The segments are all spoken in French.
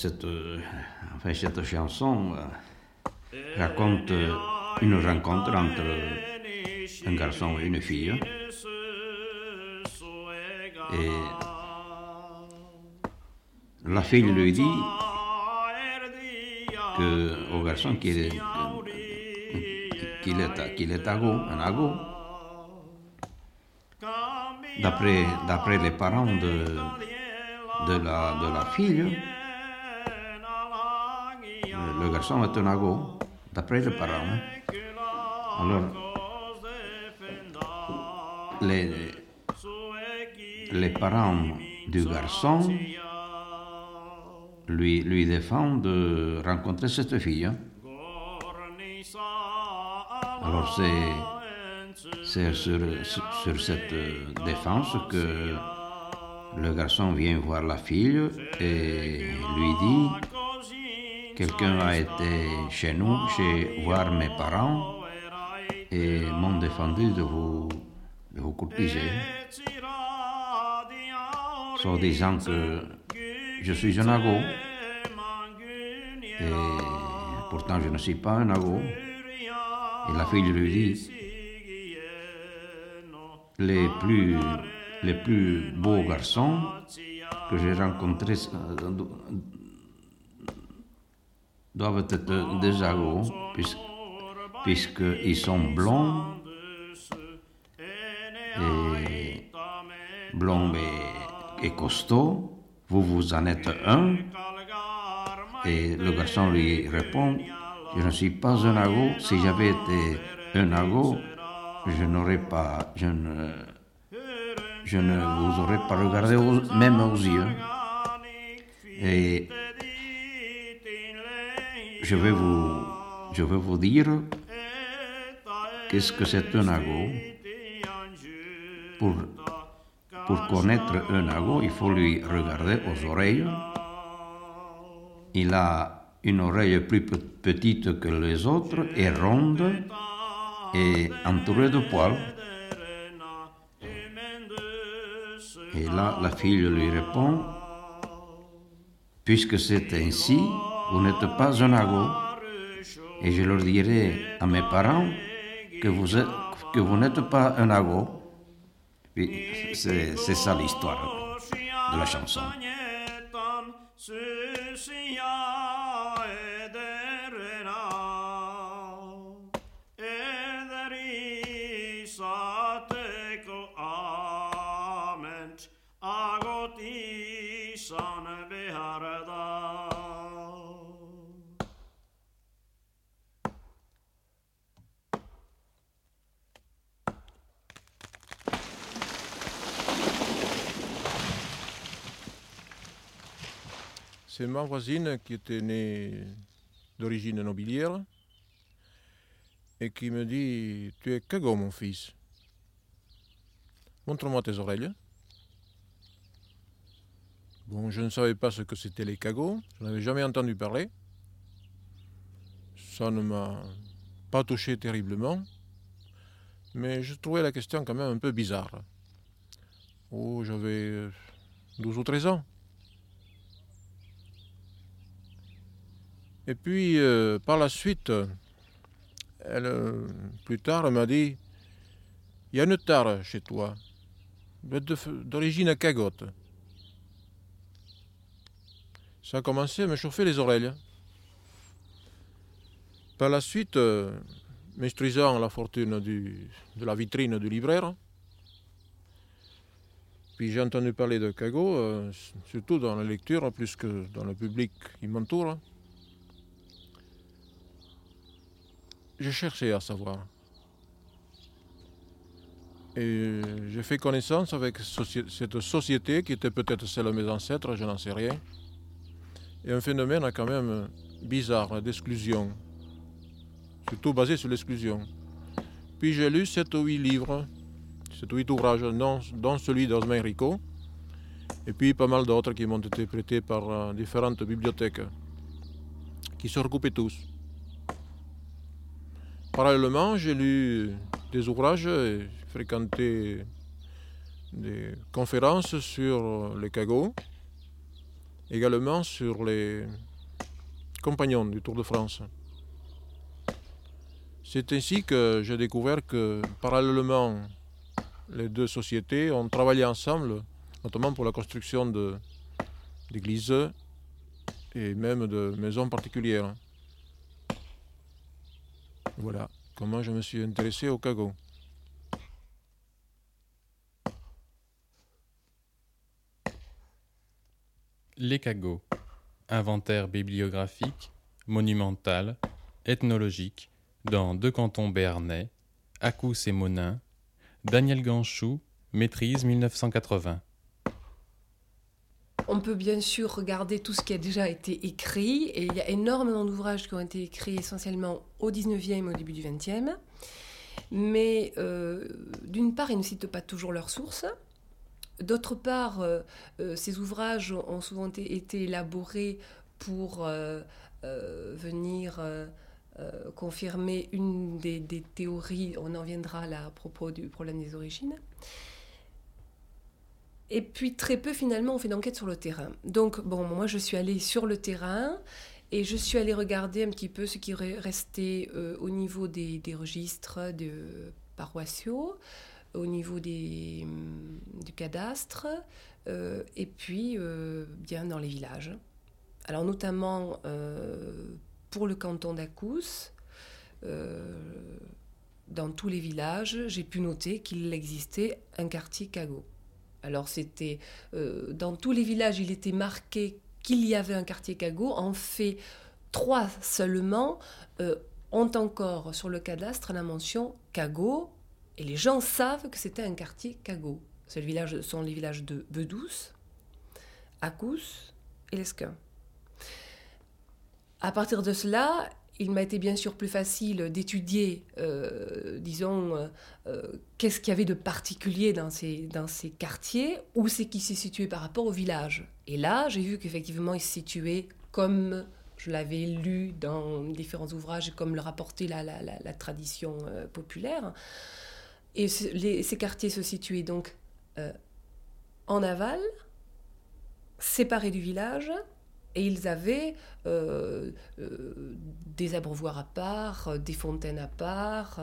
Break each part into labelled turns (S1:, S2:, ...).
S1: Cette, euh, enfin, cette chanson euh, raconte euh, une rencontre entre un garçon et une fille. Et la fille lui dit que, au garçon qu'il est, qu'il est, qu'il est un. D'après, d'après les parents de, de, la, de la fille, le garçon est un ago, d'après les parents. Alors, les, les parents du garçon lui, lui défendent de rencontrer cette fille. Alors c'est, sur, sur- cette défense que le garçon vient voir la fille et lui dit quelqu'un a été chez nous, chez voir mes parents et m'ont défendu de vous, de vous en disant que je suis un ago et pourtant je ne suis pas un ago. Et la fille lui dit les plus, les plus beaux garçons que j'ai rencontrés euh, doivent être des agos, puisqu'ils sont blonds et blonds et, costauds. Vous, vous en êtes un. Et le garçon lui répond, je ne suis pas un ago. Si j'avais été un ago, je n'aurais pas, je ne, je ne vous aurais pas regardé même aux yeux. Et je vais vous, dire qu'est-ce que c'est un ago. Pour, pour connaître un ago, il faut lui regarder aux oreilles. Il a une oreille plus pe- petite que les autres et ronde et entourée de poils. Et là, la fille lui répond, puisque c'est ainsi, vous n'êtes pas un ago, et je leur dirai à mes parents que vous, êtes- que vous n'êtes pas un. Puis, C'est c'est ça l'histoire de la chanson.
S2: Ma voisine qui était née d'origine nobiliaire et qui me dit Tu es cagot, mon fils. Montre-moi tes oreilles. Bon, je ne savais pas ce que c'était les cagots, je n'avais jamais entendu parler. Ça ne m'a pas touché terriblement, mais je trouvais la question quand même un peu bizarre. Oh, j'avais euh, 12 ou 13 ans. Et puis, euh, par la suite, elle, euh, plus tard, elle m'a dit Il y a une tare chez toi, d'origine cagotte. Ça a commencé à me chauffer les oreilles. Par la suite, euh, m'instruisant la fortune de la vitrine du libraire, puis j'ai entendu parler de cagot, euh, surtout dans la lecture, plus que dans le public qui m'entoure. J'ai cherché à savoir. Et j'ai fait connaissance avec cette société qui était peut-être celle de mes ancêtres, je n'en sais rien. Et un phénomène quand même bizarre d'exclusion, surtout basé sur l'exclusion. Puis j'ai lu sept ou huit livres, sept ou huit ouvrages, dont, celui d'Osmain Rico, et puis pas mal d'autres qui m'ont été prêtés par euh, différentes bibliothèques, qui se recoupaient tous. Parallèlement, j'ai lu des ouvrages et fréquenté des conférences sur les cagots, également sur les compagnons du Tour de France. C'est ainsi que j'ai découvert que parallèlement, les deux sociétés ont travaillé ensemble, notamment pour la construction d'églises et même de maisons particulières. Voilà comment je me suis intéressé au cagot.
S3: Les cagots. Inventaire bibliographique, monumental, ethnologique, dans deux cantons béarnais, Acous et Monin, Daniel Ganchou, maîtrise 1980.
S4: On peut bien sûr regarder tout ce qui a déjà été écrit, et il y a énormément d'ouvrages qui ont été écrits essentiellement au 19e et au début du 20e. Mais euh, d'une part, ils ne citent pas toujours leurs sources. D'autre part, euh, euh, ces ouvrages ont souvent été élaborés pour venir confirmer une des, théories, on en viendra à propos du problème des origines. Et puis très peu finalement on fait d'enquête sur le terrain. Donc bon, moi je suis allée sur le terrain et je suis allée regarder un petit peu ce qui restait euh, au niveau des, registres paroissiaux, au niveau hum, du cadastre euh, et puis euh, bien dans les villages. Alors notamment pour le canton d'Acous, dans tous les villages, j'ai pu noter qu'il existait un quartier Cagot. Alors c'était euh, dans tous les villages, il était marqué qu'il y avait un quartier Cagot. En fait, trois seulement euh, ont encore sur le cadastre la mention Cagot, et les gens savent que c'était un quartier Cagot. Ce sont les villages de Bedouce, Acous et Lesquin. À partir de cela, il m'a été bien sûr plus facile d'étudier, euh, disons, euh, euh, qu'est-ce qu'il y avait de particulier dans ces, dans ces quartiers, où c'est qu'il s'est situé par rapport au village. Et là, j'ai vu qu'effectivement, il se situait comme je l'avais lu dans différents ouvrages, comme le rapportait la, la, tradition populaire. Et ces quartiers se situaient donc en aval, séparés du village, et ils avaient euh, euh, des abreuvoirs à part, euh, des fontaines à part,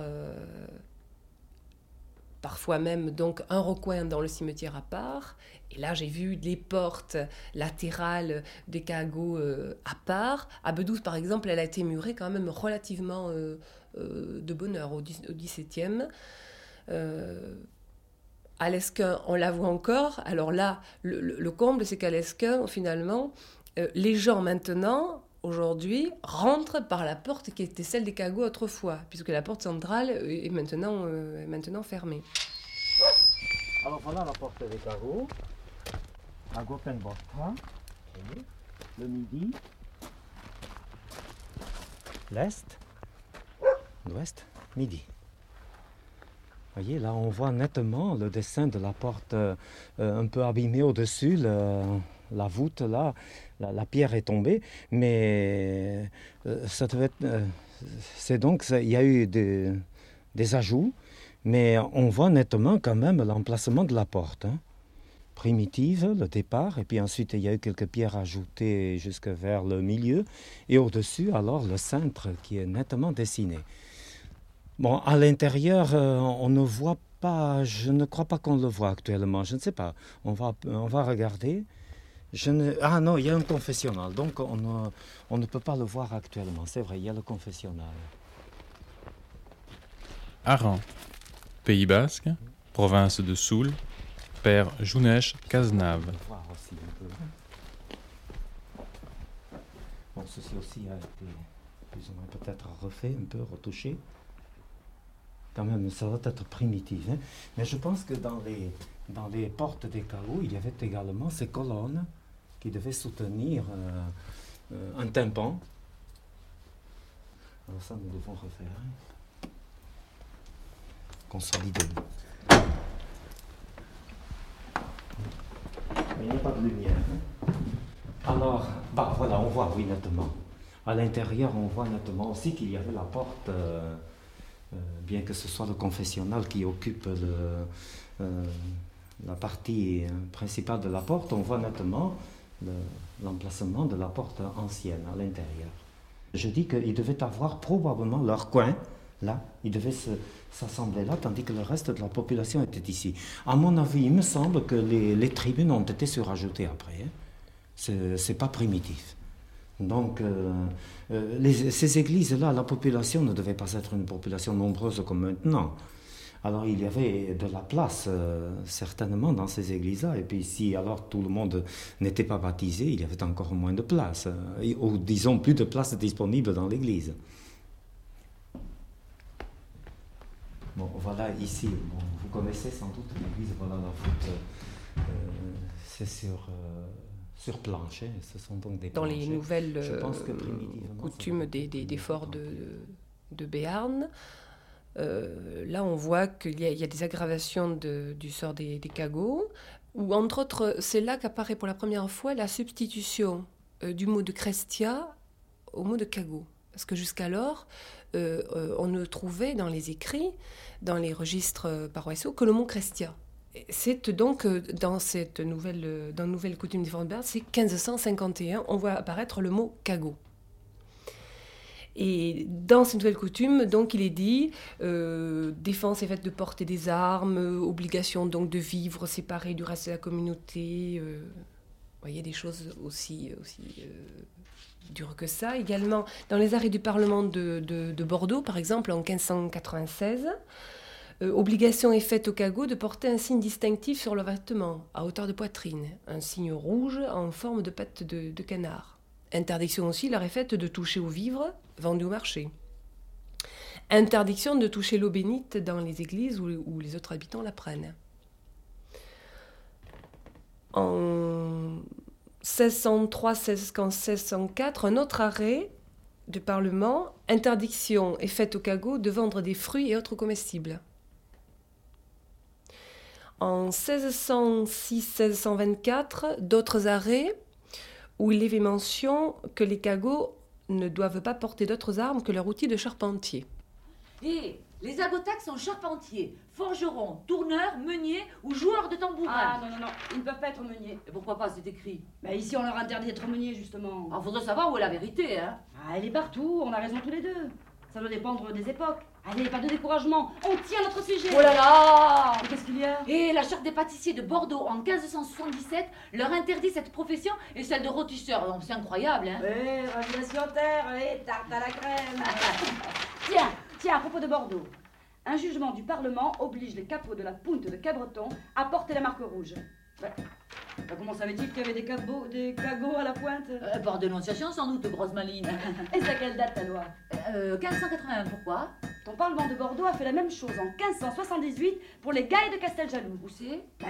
S4: parfois même donc un recoin dans le cimetière à part. Et là, j'ai vu les portes latérales des cagots à part. À Bedouze, par exemple, elle a été murée quand même relativement de bonne heure au, XVIIe. à l'Esquin, on la voit encore. Alors là, le, le comble, c'est qu'à l'Esquin, finalement, euh, les gens maintenant, aujourd'hui, rentrent par la porte qui était celle des cagots autrefois, puisque la porte centrale est maintenant, euh, maintenant fermée.
S5: Alors voilà la porte des cagots, à le midi, l'est, l'ouest, midi. Vous voyez, là, on voit nettement le dessin de la porte euh, un peu abîmée au-dessus, la voûte, là, la, pierre est tombée, mais euh, ça devait euh, c'est donc, il y a eu des, ajouts, mais on voit nettement quand même l'emplacement de la porte. Hein. Primitive, le départ, et puis ensuite il y a eu quelques pierres ajoutées jusque vers le milieu, et au-dessus alors le cintre qui est nettement dessiné. Bon, à l'intérieur, euh, on ne voit pas, je ne crois pas qu'on le voit actuellement, je ne sais pas. On va, on va regarder. Ah non, il y a un confessionnal, donc on ne, on ne peut pas le voir actuellement. C'est vrai, il y a le confessionnal.
S3: Aran, Pays Basque, province de Soule, Père Jounesh Cazenave.
S5: Bon, ceci aussi a été plus ou moins peut-être refait, un peu retouché. Quand même, ça doit être primitif. Hein. Mais je pense que dans les, dans les portes des cahots, il y avait également ces colonnes qui devait soutenir euh, euh, un tympan Alors ça, nous devons refaire. Consolider. Mais il n'y a pas de lumière. hein. Alors, bah voilà, on voit, oui, nettement. À l'intérieur, on voit nettement aussi qu'il y avait la porte, euh, bien que ce soit le confessionnal qui occupe la partie principale de la porte, on voit nettement le- l'emplacement de la porte ancienne à l'intérieur. Je dis qu'ils devaient avoir probablement leur coin là, ils devaient se- s'assembler là, tandis que le reste de la population était ici. À mon avis, il me semble que les, tribunes ont été surajoutées après. hein. C'est pas primitif. Donc, euh, euh, ces églises-là, la population ne devait pas être une population nombreuse comme maintenant. Alors, il y avait de la place, euh, certainement, dans ces églises-là. Et puis, si alors tout le monde n'était pas baptisé, il y avait encore moins de place. euh, ou disons, plus de place disponible dans l'église. Bon, voilà ici, bon, vous connaissez sans doute l'église, voilà la voûte. euh, c'est sur, sur planche, hein, ce sont donc des
S4: Dans les nouvelles
S5: Je pense que primitivement, ça
S4: coutumes des, forts de, de Béarn, euh, là on voit qu'il y, a- des aggravations du sort des, cagots, où entre autres, c'est là qu'apparaît pour la première fois la substitution euh, du mot de Crestia au mot de cagot. Parce que jusqu'alors, euh, on ne trouvait dans les écrits, dans les registres paroissiaux, que le mot Crestia. C'est donc dans cette nouvelle, dans nouvelle coutume des Fortbert, c'est 1551, on voit apparaître le mot cagot. Et dans cette nouvelle coutume, donc, il est dit euh, défense est faite de porter des armes, euh, obligation donc de vivre séparé du reste de la communauté. euh, voyez des choses aussi, aussi euh, dures que ça. Également, dans les arrêts du Parlement de, de- de Bordeaux, par exemple, en 1596, euh, obligation est faite au cagot de porter un signe distinctif sur le vêtement, à hauteur de poitrine, un signe rouge en forme de patte de canard. Interdiction aussi leur est faite de toucher aux vivres vendus au marché. Interdiction de toucher l'eau bénite dans les églises où, les autres habitants la prennent. En 1603, 1604, un autre arrêt du Parlement, interdiction est faite au cagot de vendre des fruits et autres comestibles. En 1606-1624, d'autres arrêts où il est fait mention que les cagots ne doivent pas porter d'autres armes que leur outil de charpentier.
S6: Et les agotacs sont charpentiers, forgerons, tourneurs, meuniers ou joueurs de tambourin.
S7: Ah non, non, non, ils ne peuvent pas être meuniers.
S6: Et pourquoi pas, c'est écrit
S7: Bah ici on leur interdit d'être meuniers justement.
S6: Alors faudrait savoir où est la vérité, hein
S7: Ah, elle est partout, on a raison tous les deux. Ça doit dépendre des époques. Allez, pas de découragement, on tient notre sujet.
S6: Oh là là
S7: Qu'est-ce qu'il y a?
S6: Et la charte des pâtissiers de Bordeaux en 1577 leur interdit cette profession et celle de rôtisseur. Donc, C'est incroyable, hein
S7: Eh, sur terre, et tarte à la crème. tiens, tiens, à propos de Bordeaux. Un jugement du Parlement oblige les capots de la Pointe de Cabreton à porter la marque rouge. Bah, bah, comment savait-il qu'il y avait des, cabots, des cagots à la pointe?
S6: Euh, Par dénonciation, sans doute, grosse maline.
S7: Et c'est à quelle date ta loi?
S6: Euh, 1581, pourquoi?
S7: Ton Parlement de Bordeaux a fait la même chose en 1578 pour les gailles de Casteljaloux.
S6: Où c'est?
S7: Ben,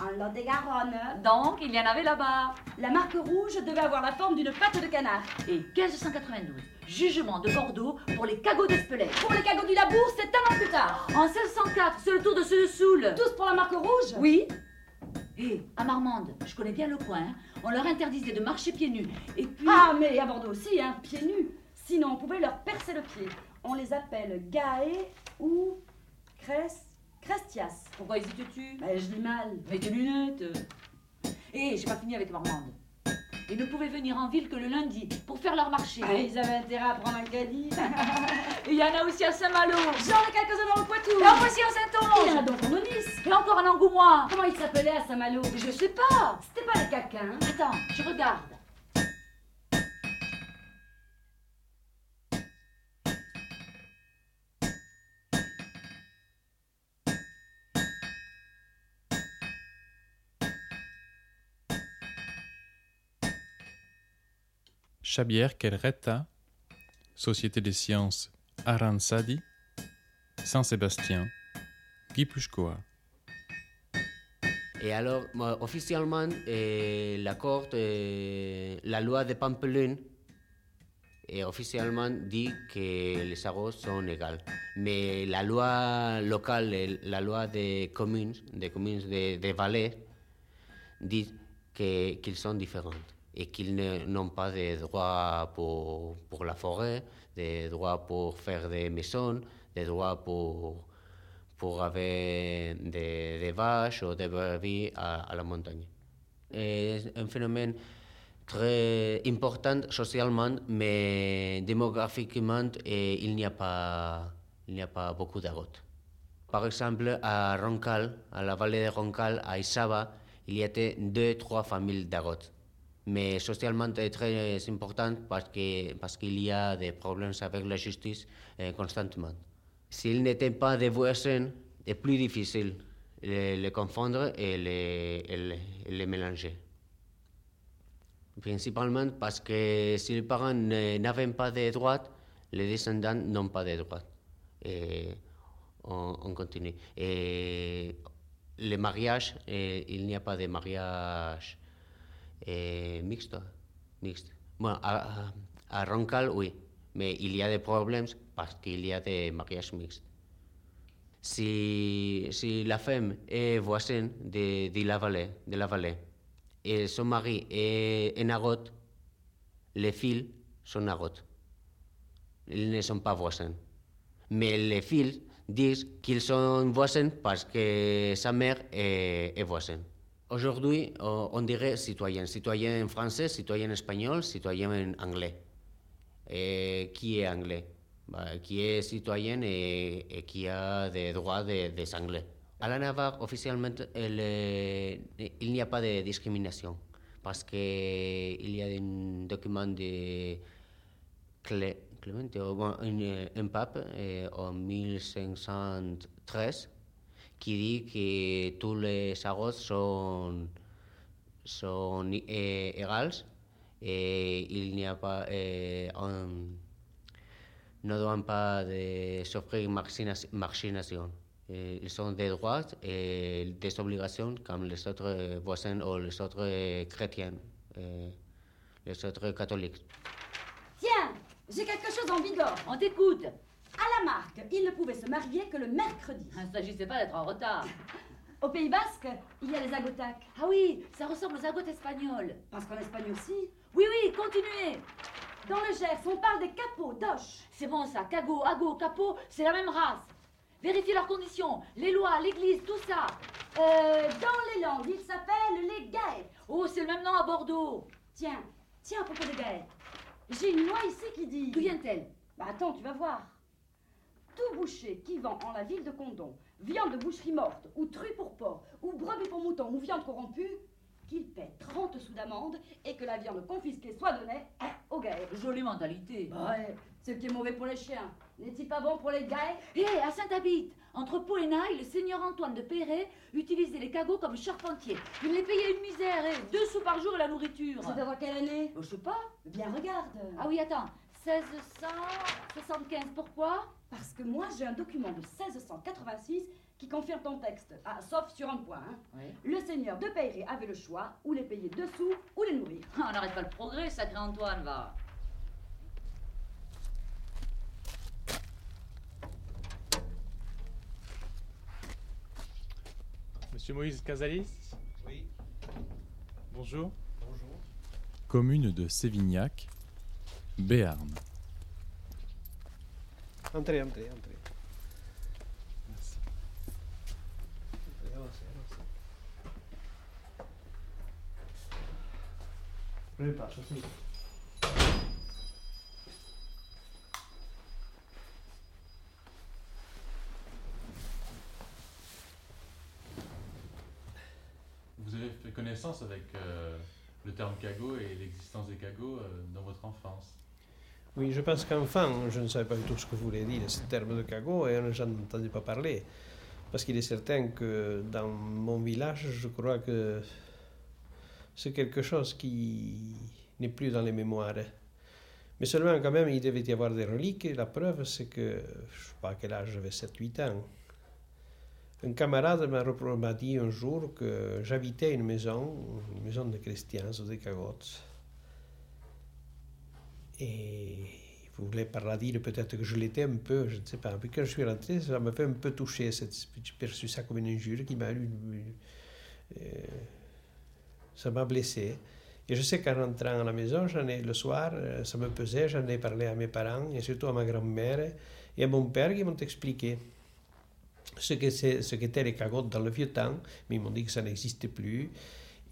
S7: en Lot-et-Garonne.
S6: Donc, il y en avait là-bas.
S7: La marque rouge devait avoir la forme d'une patte de canard.
S6: Et 1592, jugement de Bordeaux pour les cagots d'Espelette.
S7: Pour les cagots du Labour, c'est un an plus tard.
S6: En 1604, c'est le tour de ceux de Soule.
S7: Tous pour la marque rouge?
S6: Oui. Et à Marmande, je connais bien le coin, hein, on leur interdisait de marcher pieds nus. Et puis.
S7: Ah, mais à Bordeaux aussi, hein, pieds nus. Sinon, on pouvait leur percer le pied. On les appelle Gaé ou Crest... Crestias.
S6: Pourquoi tuent
S7: Ben, je dis mal.
S6: Avec tes lunettes. Et j'ai pas fini avec Marmande. Ils ne pouvaient venir en ville que le lundi pour faire leur marché.
S7: Ah, ils avaient intérêt à prendre un caddie.
S6: Et il y en a aussi à Saint-Malo.
S7: J'en ai quelques-uns dans le Poitou.
S6: Et en voici en
S7: Il y en
S6: Saint-Onge.
S7: a donc en Nice.
S6: Et encore en Angoumois.
S7: Comment il s'appelait à Saint-Malo?
S6: Je sais pas.
S7: C'était pas les caquins. hein?
S6: Attends, je regarde.
S3: Xavier Querreta, Société des sciences Aransadi, Saint-Sébastien, Guy Pushkoa.
S8: Et alors, officiellement, l'accord, eh, la loi de Pampelune et officiellement dit que les arroses sont égales. Mais la loi locale, la loi des communes, des communes des de vallées, dit qu'ils sont différents et qu'ils n'ont pas de droits pour, pour la forêt, des droits pour faire des maisons, des droits pour, pour avoir des, vaches ou des brebis à, la montagne. C'est un phénomène très important socialement, mais démographiquement, eh, il n'y a pas, a pas beaucoup d'agotes. Par exemple, à Roncal, à la vallée de Roncal, à Isaba, il y avait deux, trois familles d'agotes. Mais socialement, c'est très important parce que parce qu'il y a des problèmes avec la justice eh, constamment. S'ils n'étaient pas des voisins, c'est plus difficile de les confondre et les, les, mélanger. Principalement parce que si les parents n'avaient pas de droits, les descendants n'ont pas de droits. Et on, on continue. Et les mariages, eh, il n'y a pas de mariage eh, mixte. mixte. Bon, à, Roncal, oui, mais il y a des problèmes parce qu'il y a des mariages mixtes. Si, si la femme est voisine de, de, la vallée, de la vallée et son mari est un agot, les filles sont agots. Ils ne sont pas voisins. Mais les filles disent qu'ils sont voisins parce que sa mère est, est voisine. Aujourd'hui, on on dirait citoyen. Citoyen français, citoyen espagnol, citoyen anglais. Et qui est anglais? Bah, Qui est citoyen et, qui a des droits des, anglais. À la Navarre, officiellement, elle est- il n'y a pas de discrimination parce qu'il y a un document de Clé- bon, un, un pape eh, en 1513 qui dit que tous les agots sont, sont eh, égaux et il n'y a pas, eh, on- ne doivent pas margina- margination. Eh, Ils ont des droits et des obligations comme les autres voisins ou les autres chrétiens, eh, les autres catholiques.
S7: Tiens, j'ai quelque chose en vigueur.
S6: On t'écoute.
S7: À la marque, ils ne pouvaient se marier que le mercredi.
S6: Il ne s'agissait pas d'être en retard.
S7: Au Pays Basque, il y a les agotacs.
S6: Ah oui, ça ressemble aux agotes espagnoles.
S7: Parce qu'en Espagne aussi.
S6: Oui, oui, continuez.
S7: Dans le Gers, on parle des capots d'Oche.
S6: C'est bon ça, cagot, ago, capot, c'est la même race. Vérifiez leurs conditions, les lois, l'église, tout ça.
S7: Euh, dans les langues, ils s'appellent les Gaets.
S6: Oh, c'est le même nom à Bordeaux.
S7: Tiens, tiens, à propos des Gaets. J'ai une loi ici qui dit.
S6: D'où vient-elle
S7: Bah attends, tu vas voir. Tout boucher qui vend en la ville de Condon viande de boucherie morte, ou true pour porc, ou brebis pour mouton, ou viande corrompue, qu'il paie 30 sous d'amende et que la viande confisquée soit donnée aux Gaets.
S6: Jolie mentalité.
S7: Ouais, ce qui est mauvais pour les chiens. N'est-il pas bon pour les Gaets
S6: Hé, à Saint-Habit, entre Pau et Naï, le seigneur Antoine de Perret utilisait les cagots comme charpentier. Il les payait une misère, et deux sous par jour et la nourriture.
S7: C'est dans quelle année
S6: Oh, je sais pas.
S7: Bien regarde.
S6: Ah oui, attends. 1675, pourquoi?
S7: Parce que moi j'ai un document de 1686 qui confirme ton texte. Ah, sauf sur un point. hein.
S6: Oui.
S7: Le seigneur de Peyret avait le choix, ou les payer dessous, ou les nourrir.
S6: On n'arrête pas le progrès, sacré Antoine, va.
S3: Monsieur Moïse Casalis?
S9: Oui.
S3: Bonjour.
S9: Bonjour.
S3: Commune de Sévignac, Béarn.
S9: Entrez, entrez, entrez.
S3: Merci.
S9: Entrez, avancez, avancez. Prenez place, asseyez.
S3: Vous avez fait connaissance avec euh, le terme cagot et l'existence des cagots euh, dans votre enfance?
S9: Oui, je pense qu'enfant, je ne savais pas du tout ce que voulait dire ce terme de cagot et je n'en entendais pas parler. Parce qu'il est certain que dans mon village, je crois que c'est quelque chose qui n'est plus dans les mémoires. Mais seulement, quand même, il devait y avoir des reliques. La preuve, c'est que, je ne sais pas à quel âge j'avais 7-8 ans. Un camarade m'a dit un jour que j'habitais une maison, une maison de chrétiens, des cagottes. Et il voulait par là dire peut-être que je l'étais un peu, je ne sais pas. Puis quand je suis rentré, ça m'a fait un peu toucher. J'ai perçu ça comme une injure qui m'a eu. Euh, ça m'a blessé. Et je sais qu'en rentrant à la maison, le soir, euh, ça me pesait, j'en ai parlé à mes parents et surtout à ma grand-mère et à mon père qui m'ont expliqué ce qu'étaient ce les cagottes dans le vieux temps, mais ils m'ont dit que ça n'existait plus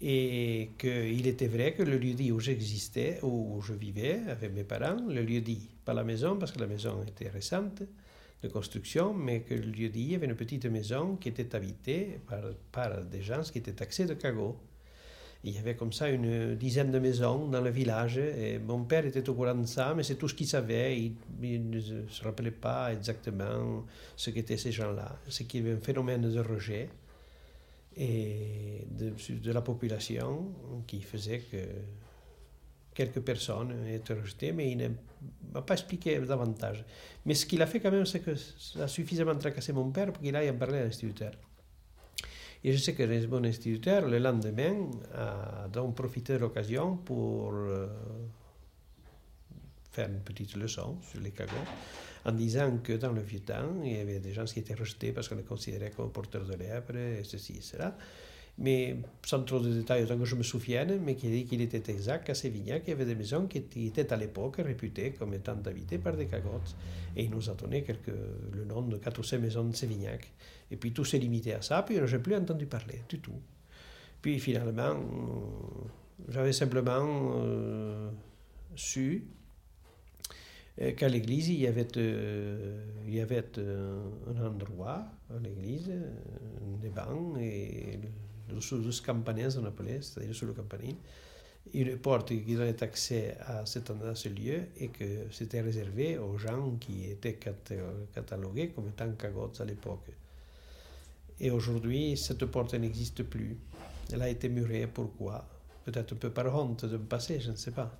S9: et qu'il était vrai que le lieu-dit où j'existais, où je vivais avec mes parents, le lieu-dit, pas la maison parce que la maison était récente de construction, mais que le lieu-dit, il y avait une petite maison qui était habitée par, des gens qui étaient taxés de cagots. Il y avait comme ça une dizaine de maisons dans le village. Et mon père était au courant de ça, mais c'est tout ce qu'il savait. Il, ne se rappelait pas exactement ce qu'étaient ces gens-là. C'est qu'il y avait un phénomène de rejet et de, la population qui faisait que quelques personnes étaient rejetées, mais il ne m'a pas expliqué davantage. Mais ce qu'il a fait quand même, c'est que ça a suffisamment tracassé mon père pour qu'il aille en parler à l'instituteur. Et je sais que bon instituteur, le lendemain, a donc profité de l'occasion pour euh, faire une petite leçon sur les cagots, en disant que dans le vieux temps, il y avait des gens qui étaient rejetés parce qu'on les considérait comme porteurs de lèpre, et ceci et cela. Mais sans trop de détails, autant que je me souvienne, mais qui dit qu'il était exact qu'à Sévignac, il y avait des maisons qui étaient à l'époque réputées comme étant habitées par des cagottes. Et il nous a donné quelques, le nom de quatre ou cinq maisons de Sévignac. Et puis tout s'est limité à ça, puis je n'ai plus entendu parler du tout. Puis finalement, euh, j'avais simplement euh, su qu'à l'église, il y avait, y avait un endroit à l'église, des bancs, et sous le campanile, on appelait, c'est-à-dire sous le campanile, une porte qui donnait accès à, cet, à ce lieu et que c'était réservé aux gens qui étaient catalogués comme étant cagots à l'époque. Et aujourd'hui, cette porte n'existe plus. Elle a été murée. Pourquoi? Peut-être un peu par honte de passer, je ne sais pas.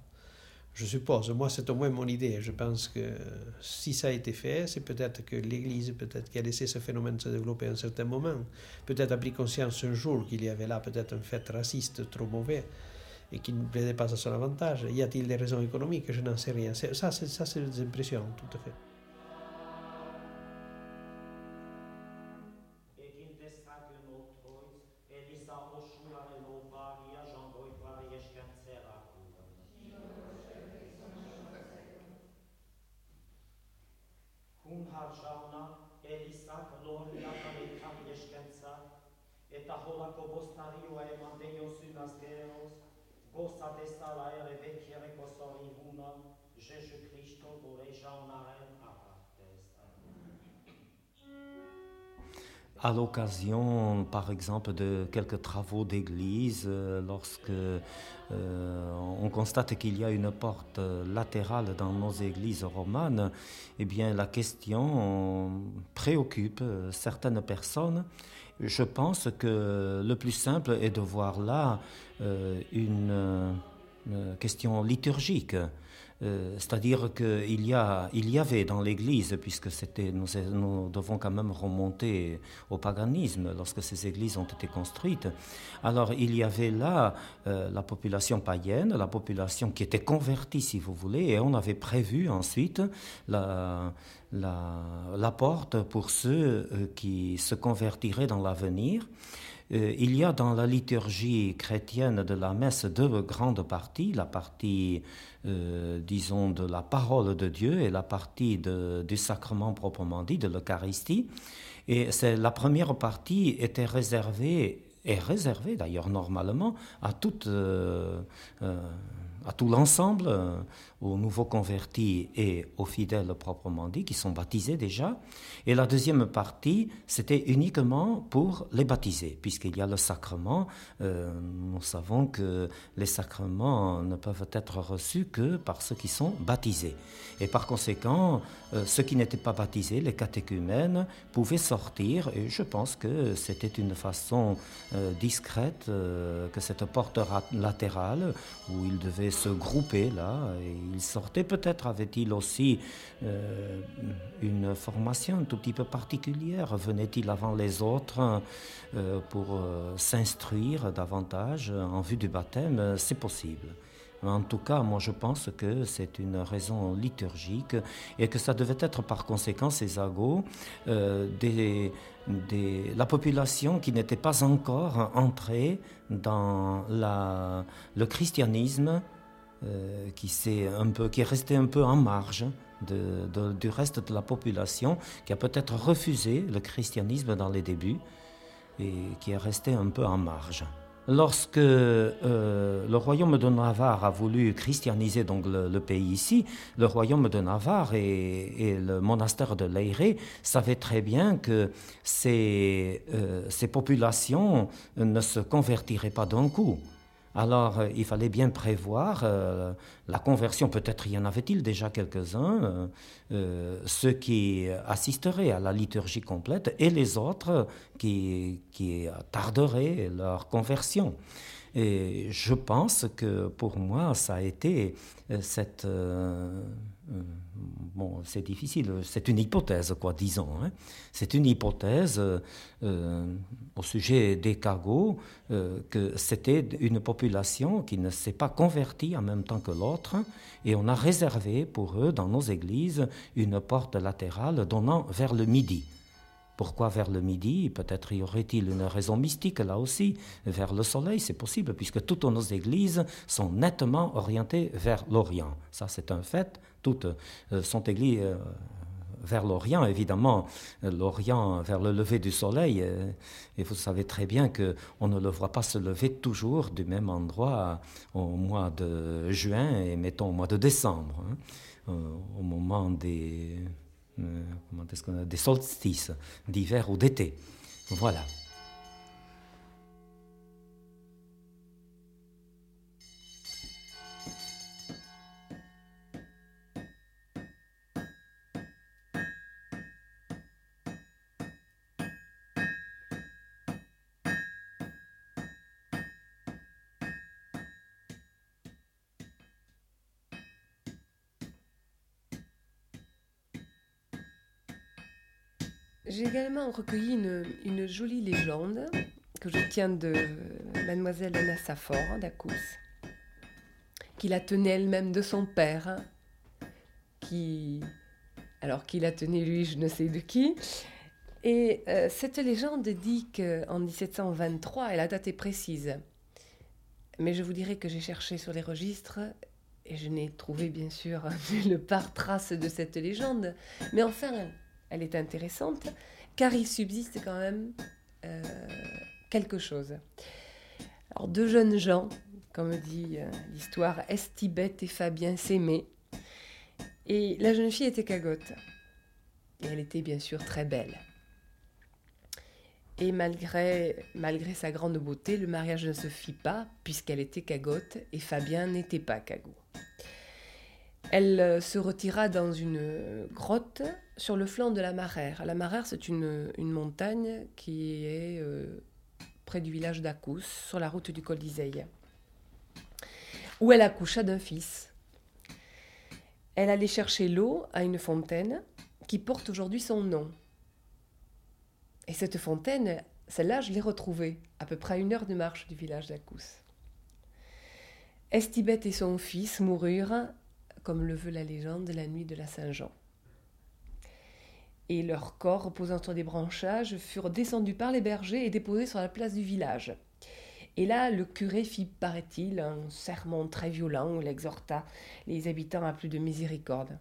S9: Je suppose. Moi, c'est au moins mon idée. Je pense que si ça a été fait, c'est peut-être que l'Église, peut-être qui a laissé ce phénomène se développer à un certain moment, peut-être a pris conscience un jour qu'il y avait là peut-être un fait raciste trop mauvais et qui ne plaidait pas à son avantage. Y a-t-il des raisons économiques? Je n'en sais rien. Ça, c'est des impressions, tout à fait.
S5: À l'occasion, par exemple, de quelques travaux d'église, euh, lorsque euh, on constate qu'il y a une porte latérale dans nos églises romanes, eh bien, la question préoccupe certaines personnes. Je pense que le plus simple est de voir là euh, une question liturgique. Euh, c'est-à-dire qu'il y, a, il y avait dans l'Église, puisque nous, nous, devons quand même remonter au paganisme lorsque ces églises ont été construites, alors il y avait là euh, la population païenne, la population qui était convertie, si vous voulez, et on avait prévu ensuite la, la, la porte pour ceux euh, qui se convertiraient dans l'avenir. Euh, il y a dans la liturgie chrétienne de la messe deux grandes parties, la partie, euh, disons, de la parole de Dieu et la partie du sacrement proprement dit, de l'Eucharistie. Et la première partie était réservée, est réservée d'ailleurs normalement, à toute... Euh, à tout l'ensemble, aux nouveaux convertis et aux fidèles proprement dit, qui sont baptisés déjà. Et la deuxième partie, c'était uniquement pour les baptisés, puisqu'il y a le sacrement. Euh, nous savons que les sacrements ne peuvent être reçus que par ceux qui sont baptisés. Et par conséquent, euh, ceux qui n'étaient pas baptisés, les catéchumènes, pouvaient sortir, et je pense que c'était une façon euh, discrète que cette porte latérale, où ils devaient se grouper là, et il sortait. Peut-être avait-il aussi euh, une formation un tout petit peu particulière. Venait-il avant les autres euh, pour euh, s'instruire davantage en vue du baptême? C'est possible. En tout cas, moi je pense que c'est une raison liturgique et que ça devait être par conséquent ces agos la population qui n'était pas encore entrée dans le christianisme euh, qui, est un peu, qui est resté un peu en marge du reste de la population, qui a peut-être refusé le christianisme dans les débuts et qui est resté un peu en marge. Lorsque euh, le royaume de Navarre a voulu christianiser le, pays ici, le royaume de Navarre et, le monastère de Leire savaient très bien que ces, euh, ces populations ne se convertiraient pas d'un coup. Alors, euh, il fallait bien prévoir euh, la conversion. Peut-être y en avait-il déjà quelques-uns, euh, ceux qui assisteraient à la liturgie complète et les autres qui, qui tarderaient leur conversion. Et je pense que pour moi, ça a été cette... Euh, bon, c'est difficile, c'est une hypothèse, quoi, disons. Hein. C'est une hypothèse euh, au sujet des euh, que c'était une population qui ne s'est pas convertie en même temps que l'autre, et on a réservé pour eux, dans nos églises, une porte latérale donnant vers le midi. Pourquoi vers le midi? Peut-être y aurait-il une raison mystique là aussi. Vers le soleil, c'est possible, puisque toutes nos églises sont nettement orientées vers l'Orient. Ça, c'est un fait. Euh, sont églises euh, vers l'Orient, évidemment, euh, l'Orient vers le lever du soleil. et vous savez très bien qu'on ne le voit pas se lever toujours du même endroit au mois de juin et mettons au mois de décembre, hein, au moment des comment est-ce qu'on a, des solstices d'hiver ou d'été. Voilà.
S4: Également recueilli une, jolie légende que je tiens de mademoiselle Anna Safor d'Akous, qui la tenait elle-même de son père, qui alors qu'il la tenait lui, je ne sais de qui. Et euh, cette légende dit qu'en 1723, et la date est précise, mais je vous dirai que j'ai cherché sur les registres et je n'ai trouvé bien sûr nulle part trace de cette légende, mais enfin, elle est intéressante car il subsiste quand même euh, quelque chose. Alors, deux jeunes gens, comme dit euh, l'histoire, Estibette et Fabien s'aimaient. Et la jeune fille était cagotte. Et elle était bien sûr très belle. Et malgré, malgré sa grande beauté, le mariage ne se fit pas, puisqu'elle était cagotte et Fabien n'était pas cagot. Elle euh, se retira dans une grotte sur le flanc de la Marère. La Marère, c'est une, une, montagne qui est euh, près du village d'Akous, sur la route du col d'Iseille, où elle accoucha d'un fils. Elle allait chercher l'eau à une fontaine qui porte aujourd'hui son nom. Et cette fontaine, celle-là, je l'ai retrouvée, à peu près une heure de marche du village d'Akous. Estibette et son fils moururent comme le veut la légende, la nuit de la Saint-Jean. Et leurs corps, reposant sur des branchages, furent descendus par les bergers et déposés sur la place du village. Et là, le curé fit, paraît-il, un sermon très violent où il exhorta les habitants à plus de miséricorde.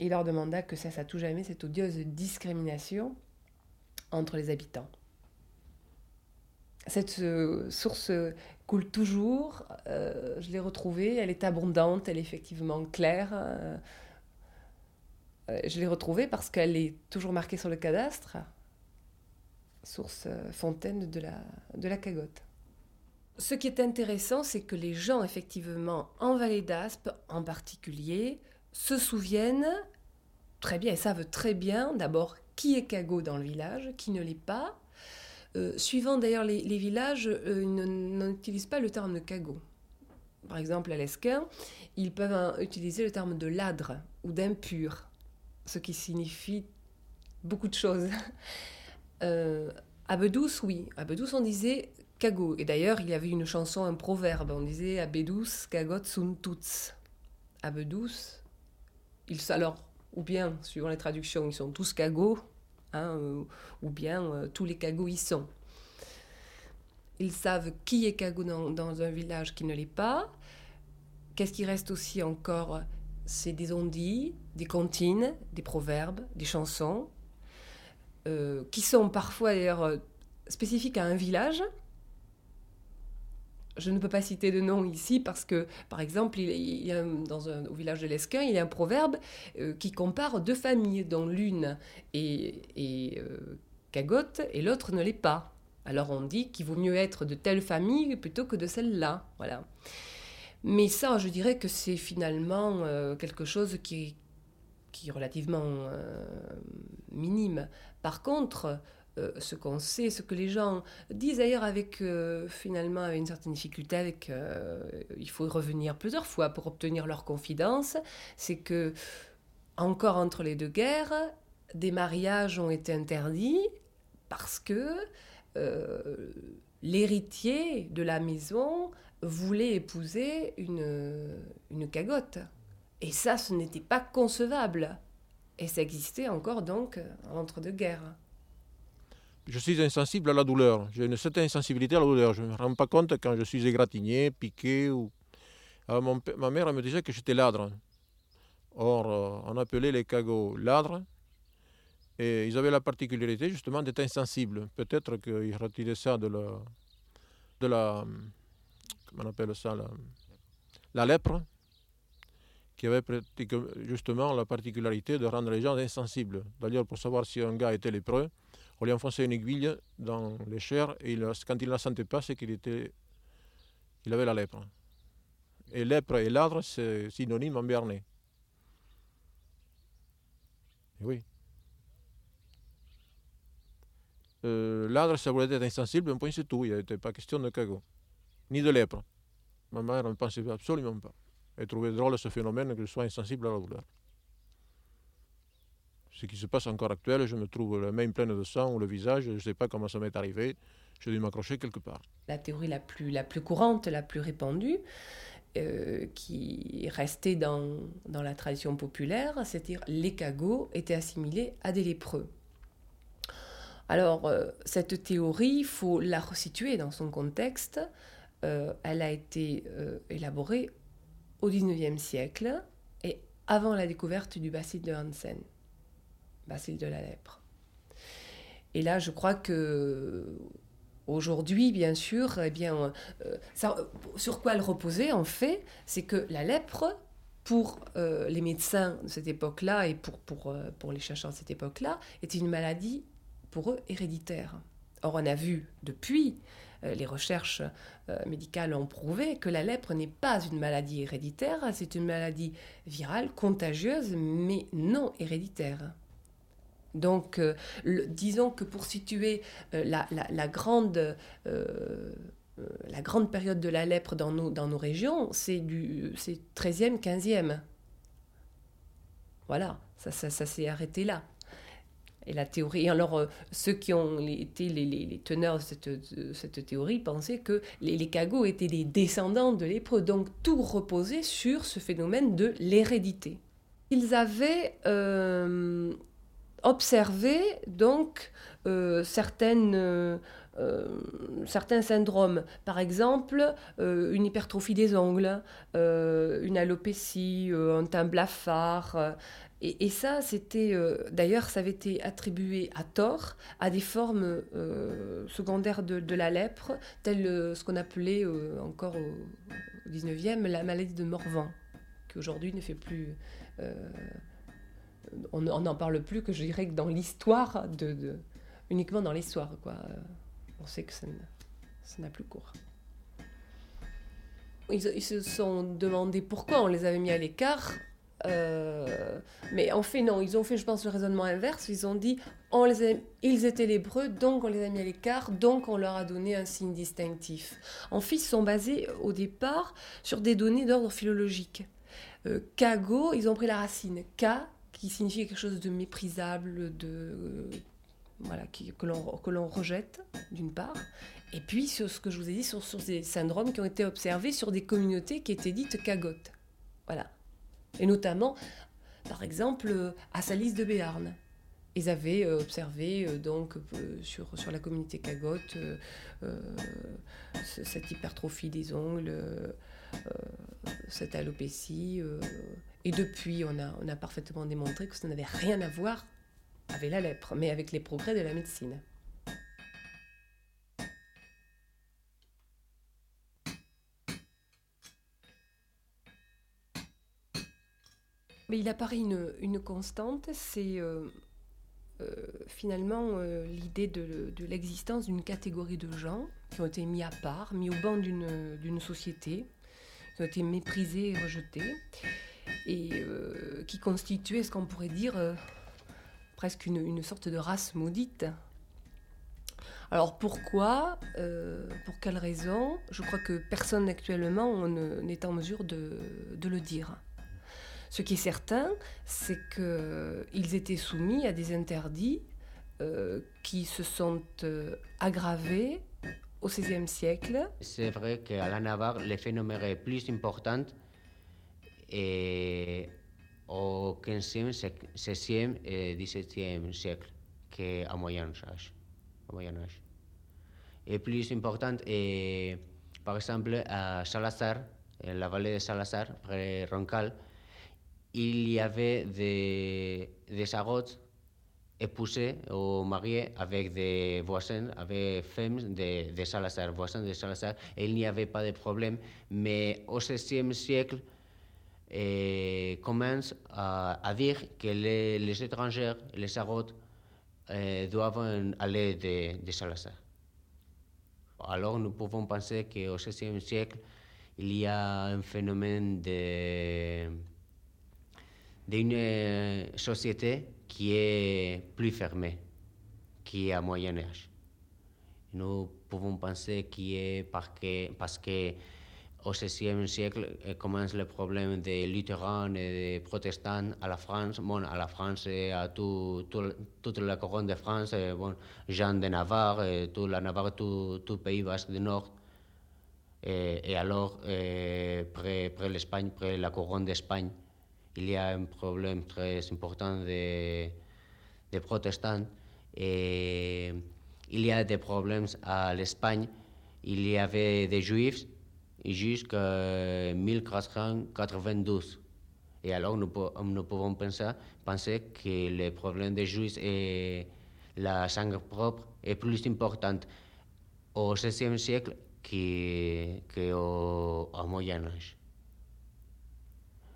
S4: Il leur demanda que cesse à tout jamais cette odieuse discrimination entre les habitants. Cette euh, source coule toujours, euh, je l'ai retrouvée, elle est abondante, elle est effectivement claire. Euh, je l'ai retrouvée parce qu'elle est toujours marquée sur le cadastre, source fontaine de la, de la cagotte. Ce qui est intéressant, c'est que les gens, effectivement, en Vallée d'Aspe en particulier, se souviennent très bien et savent très bien d'abord qui est cagot dans le village, qui ne l'est pas, euh, suivant d'ailleurs les, villages, euh, ils n'utilisent pas le terme de cagot. Par exemple, à l'Esquin, ils peuvent utiliser le terme de ladre ou d'impur, ce qui signifie beaucoup de choses. Euh, à Bedouce, oui. À Bedouce, on disait cagots. Et d'ailleurs, il y avait une chanson, un proverbe, on disait Abedus cagot sunt tous. Abedus, ils, alors, ou bien, suivant les traductions, ils sont tous cagots, hein, ou bien euh, tous les cagots y sont. Ils savent qui est dans, dans un village qui ne l'est pas. Qu'est-ce qui reste aussi encore? C'est des ondits, des comptines, des proverbes, des chansons, euh, qui sont parfois d'ailleurs euh, spécifiques à un village. Je ne peux pas citer de nom ici parce que, par exemple, au village de l'Esquin, il y a un proverbe euh, qui compare deux familles, dont l'une est, est euh, cagotte et l'autre ne l'est pas. Alors on dit qu'il vaut mieux être de telle famille plutôt que de celle-là. Voilà. Mais ça, je dirais que c'est finalement euh, quelque chose qui, qui est relativement euh, minime. Par contre, euh, ce qu'on sait, ce que les gens disent d'ailleurs avec euh, finalement une certaine difficulté, avec euh, il faut revenir plusieurs fois pour obtenir leur confidence, c'est que encore entre les deux guerres, des mariages ont été interdits parce que l'héritier de la maison voulait épouser une, une cagotte. Et ça, ce n'était pas concevable. Et ça existait encore donc entre deux guerres.
S2: Je suis insensible à la douleur. J'ai une certaine sensibilité à la douleur. Je ne me rends pas compte quand je suis égratigné, piqué. Ou... Mon ma mère me disait que j'étais ladre. Or, euh, on appelait les cagots ladres. Et ils avaient la particularité justement d'être insensibles. Peut-être qu'ils retiraient ça de la, de la. Comment on appelle ça La, la lèpre, qui avait justement la particularité de rendre les gens insensibles. D'ailleurs, pour savoir si un gars était lépreux, on lui enfonçait une aiguille dans les chairs et quand il ne la sentait pas, c'est qu'il il avait la lèpre. Et lèpre et ladre, c'est synonyme en béarnais. Oui. Euh, ladre, ça voulait être insensible, un point c'est tout. Il n'était pas question de cagot, ni de lèpre. Ma mère ne pensait absolument pas. Elle trouvait drôle ce phénomène que je sois insensible à la douleur ce qui se passe encore actuel, je me trouve la main pleine de sang ou le visage, je ne sais pas comment ça m'est arrivé, j'ai dû m'accrocher quelque part.
S4: La théorie la plus, courante, la plus répandue, euh, qui est restée dans, dans la tradition populaire, c'est-à-dire les cagots étaient assimilés à des lépreux. Alors, euh, cette théorie, il faut la resituer dans son contexte. Euh, elle a été élaborée au XIXe siècle et avant la découverte du bacille de Hansen bacille de la lèpre. Et là, je crois que aujourd'hui, bien sûr, eh bien, euh, sur quoi elle reposait, en fait, c'est que la lèpre, pour euh, les médecins de cette époque-là et pour, pour, euh, pour les chercheurs de cette époque-là, était une maladie pour eux héréditaire. Or, on a vu depuis, les recherches médicales ont prouvé que la lèpre n'est pas une maladie héréditaire, c'est une maladie virale, contagieuse, mais non héréditaire. Donc, euh, disons que pour situer euh, la, la, grande, euh, la grande période de la lèpre dans nos, dans nos régions, c'est du 13e, 15e. Voilà, ça, ça, s'est arrêté là. Et la théorie. Alors, euh, ceux qui ont été les, les, teneurs de cette, cette, théorie pensaient que les, les cagots étaient des descendants de lépreux. Donc, tout reposait sur ce phénomène de l'hérédité. Ils avaient observer donc euh, certaines, euh, certains syndromes. Par exemple, euh, une hypertrophie des ongles, une alopécie, un teint blafard. Et, ça, c'était d'ailleurs, ça avait été attribué à tort à des formes secondaires de, de, la lèpre, telles ce qu'on appelait encore au, au 19e la maladie de Morvan, qui aujourd'hui ne fait plus on n'en parle plus que je dirais que dans l'histoire, de, uniquement dans l'histoire. Quoi. On sait que ça n'a plus cours. Ils, se sont demandé pourquoi on les avait mis à l'écart. Euh, mais en fait, non, ils ont fait, je pense, le raisonnement inverse. Ils ont dit, on les ils étaient lépreux, donc on les a mis à l'écart, donc on leur a donné un signe distinctif. En fait, ils sont basés au départ sur des données d'ordre philologique. Euh, Kago, ils ont pris la racine. K qui signifie quelque chose de méprisable, de, voilà, que l'on rejette, d'une part, et puis sur ce que je vous ai dit, sur, sur ces syndromes qui ont été observés sur des communautés qui étaient dites cagotes. Voilà. Et notamment, par exemple, à Salis de Béarn. Ils avaient euh, observé euh, donc sur, sur la communauté cagote cette hypertrophie des ongles, cette alopécie. Et depuis, on a, parfaitement démontré que ça n'avait rien à voir avec la lèpre, mais avec les progrès de la médecine. Mais il apparaît une, une constante, c'est euh, euh, finalement euh, l'idée de, de l'existence d'une catégorie de gens qui ont été mis à part, mis au banc d'une société, qui ont été méprisés et rejetés, et qui constituaient ce qu'on pourrait dire presque une, sorte de race maudite. Alors pourquoi Pour quelle raison Je crois que personne actuellement n'est en mesure de, de, le dire. Ce qui est certain, c'est qu'ils étaient soumis à des interdits euh, qui se sont euh, aggravés au XVIe siècle.
S8: C'est vrai qu'à la Navarre, le phénomène est plus important et au XVe, XVIe et XVIIe siècle qu'au Moyen Âge. Au Moyen Âge. Et plus important, et, par exemple, à Salazar, la vallée de Salazar, près Roncal, il y avait des, des agots épousés ou mariés avec des voisins, avec femmes de, de Salazar, voisins de Salazar, et il n'y avait pas de problème. Mais au XVIe siècle, eh, commence à, dire que les, étrangers, les agots, eh, doivent aller de, de, Salazar. Alors nous pouvons penser qu'au XVIe siècle, il y a un phénomène d'une société qui est plus fermée, qui est à Moyen Âge. Nous pouvons penser qu'il est parce que, parce que au XVIe siècle euh, commence le problème des luthérans et des protestants à la France, bon, à la France et à tout, toute la couronne de France, et, bon, Jean de Navarre, et toute la Navarre, tout, tout Pays Basque du Nord. Et, et alors, près, près l'Espagne, près la couronne d'Espagne, il y a un problème très important de, de protestants et il y a des problèmes à l'Espagne. Il y avait des juifs jusqu'en 1492. Et alors nous, nous pouvons penser, penser que le problème des juifs et la sang propre est plus important au XVIe siècle qu'au Moyen Âge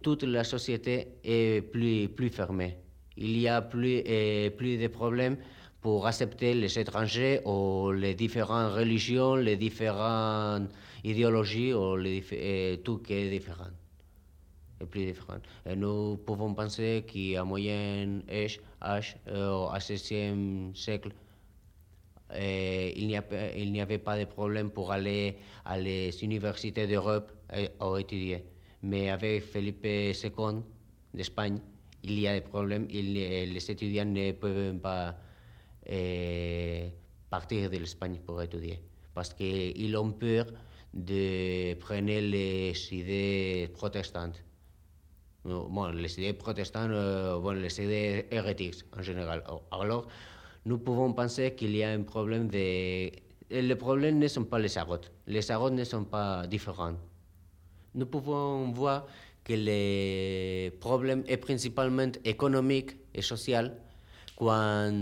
S8: toute la société est plus, plus fermée. Il y a plus, et plus de problèmes pour accepter les étrangers ou les différentes religions, les différentes idéologies, ou les, tout qui est différent. Et plus différent. Et nous pouvons penser qu'à moyen âge, âge euh, au XVIe siècle, euh, il n'y avait pas de problème pour aller à les universités d'Europe et, ou étudier mais avec Felipe II d'Espagne, il y a des problèmes. les étudiants ne peuvent pas eh, partir de l'Espagne pour étudier parce qu'ils ont peur de prendre les idées protestantes. Bon, les idées protestantes, euh, bon, les idées hérétiques en général. Alors, nous pouvons penser qu'il y a un problème de... Les problèmes ne sont pas les agots. Les agots ne sont pas différents nous pouvons voir que le problème est principalement économique et social quand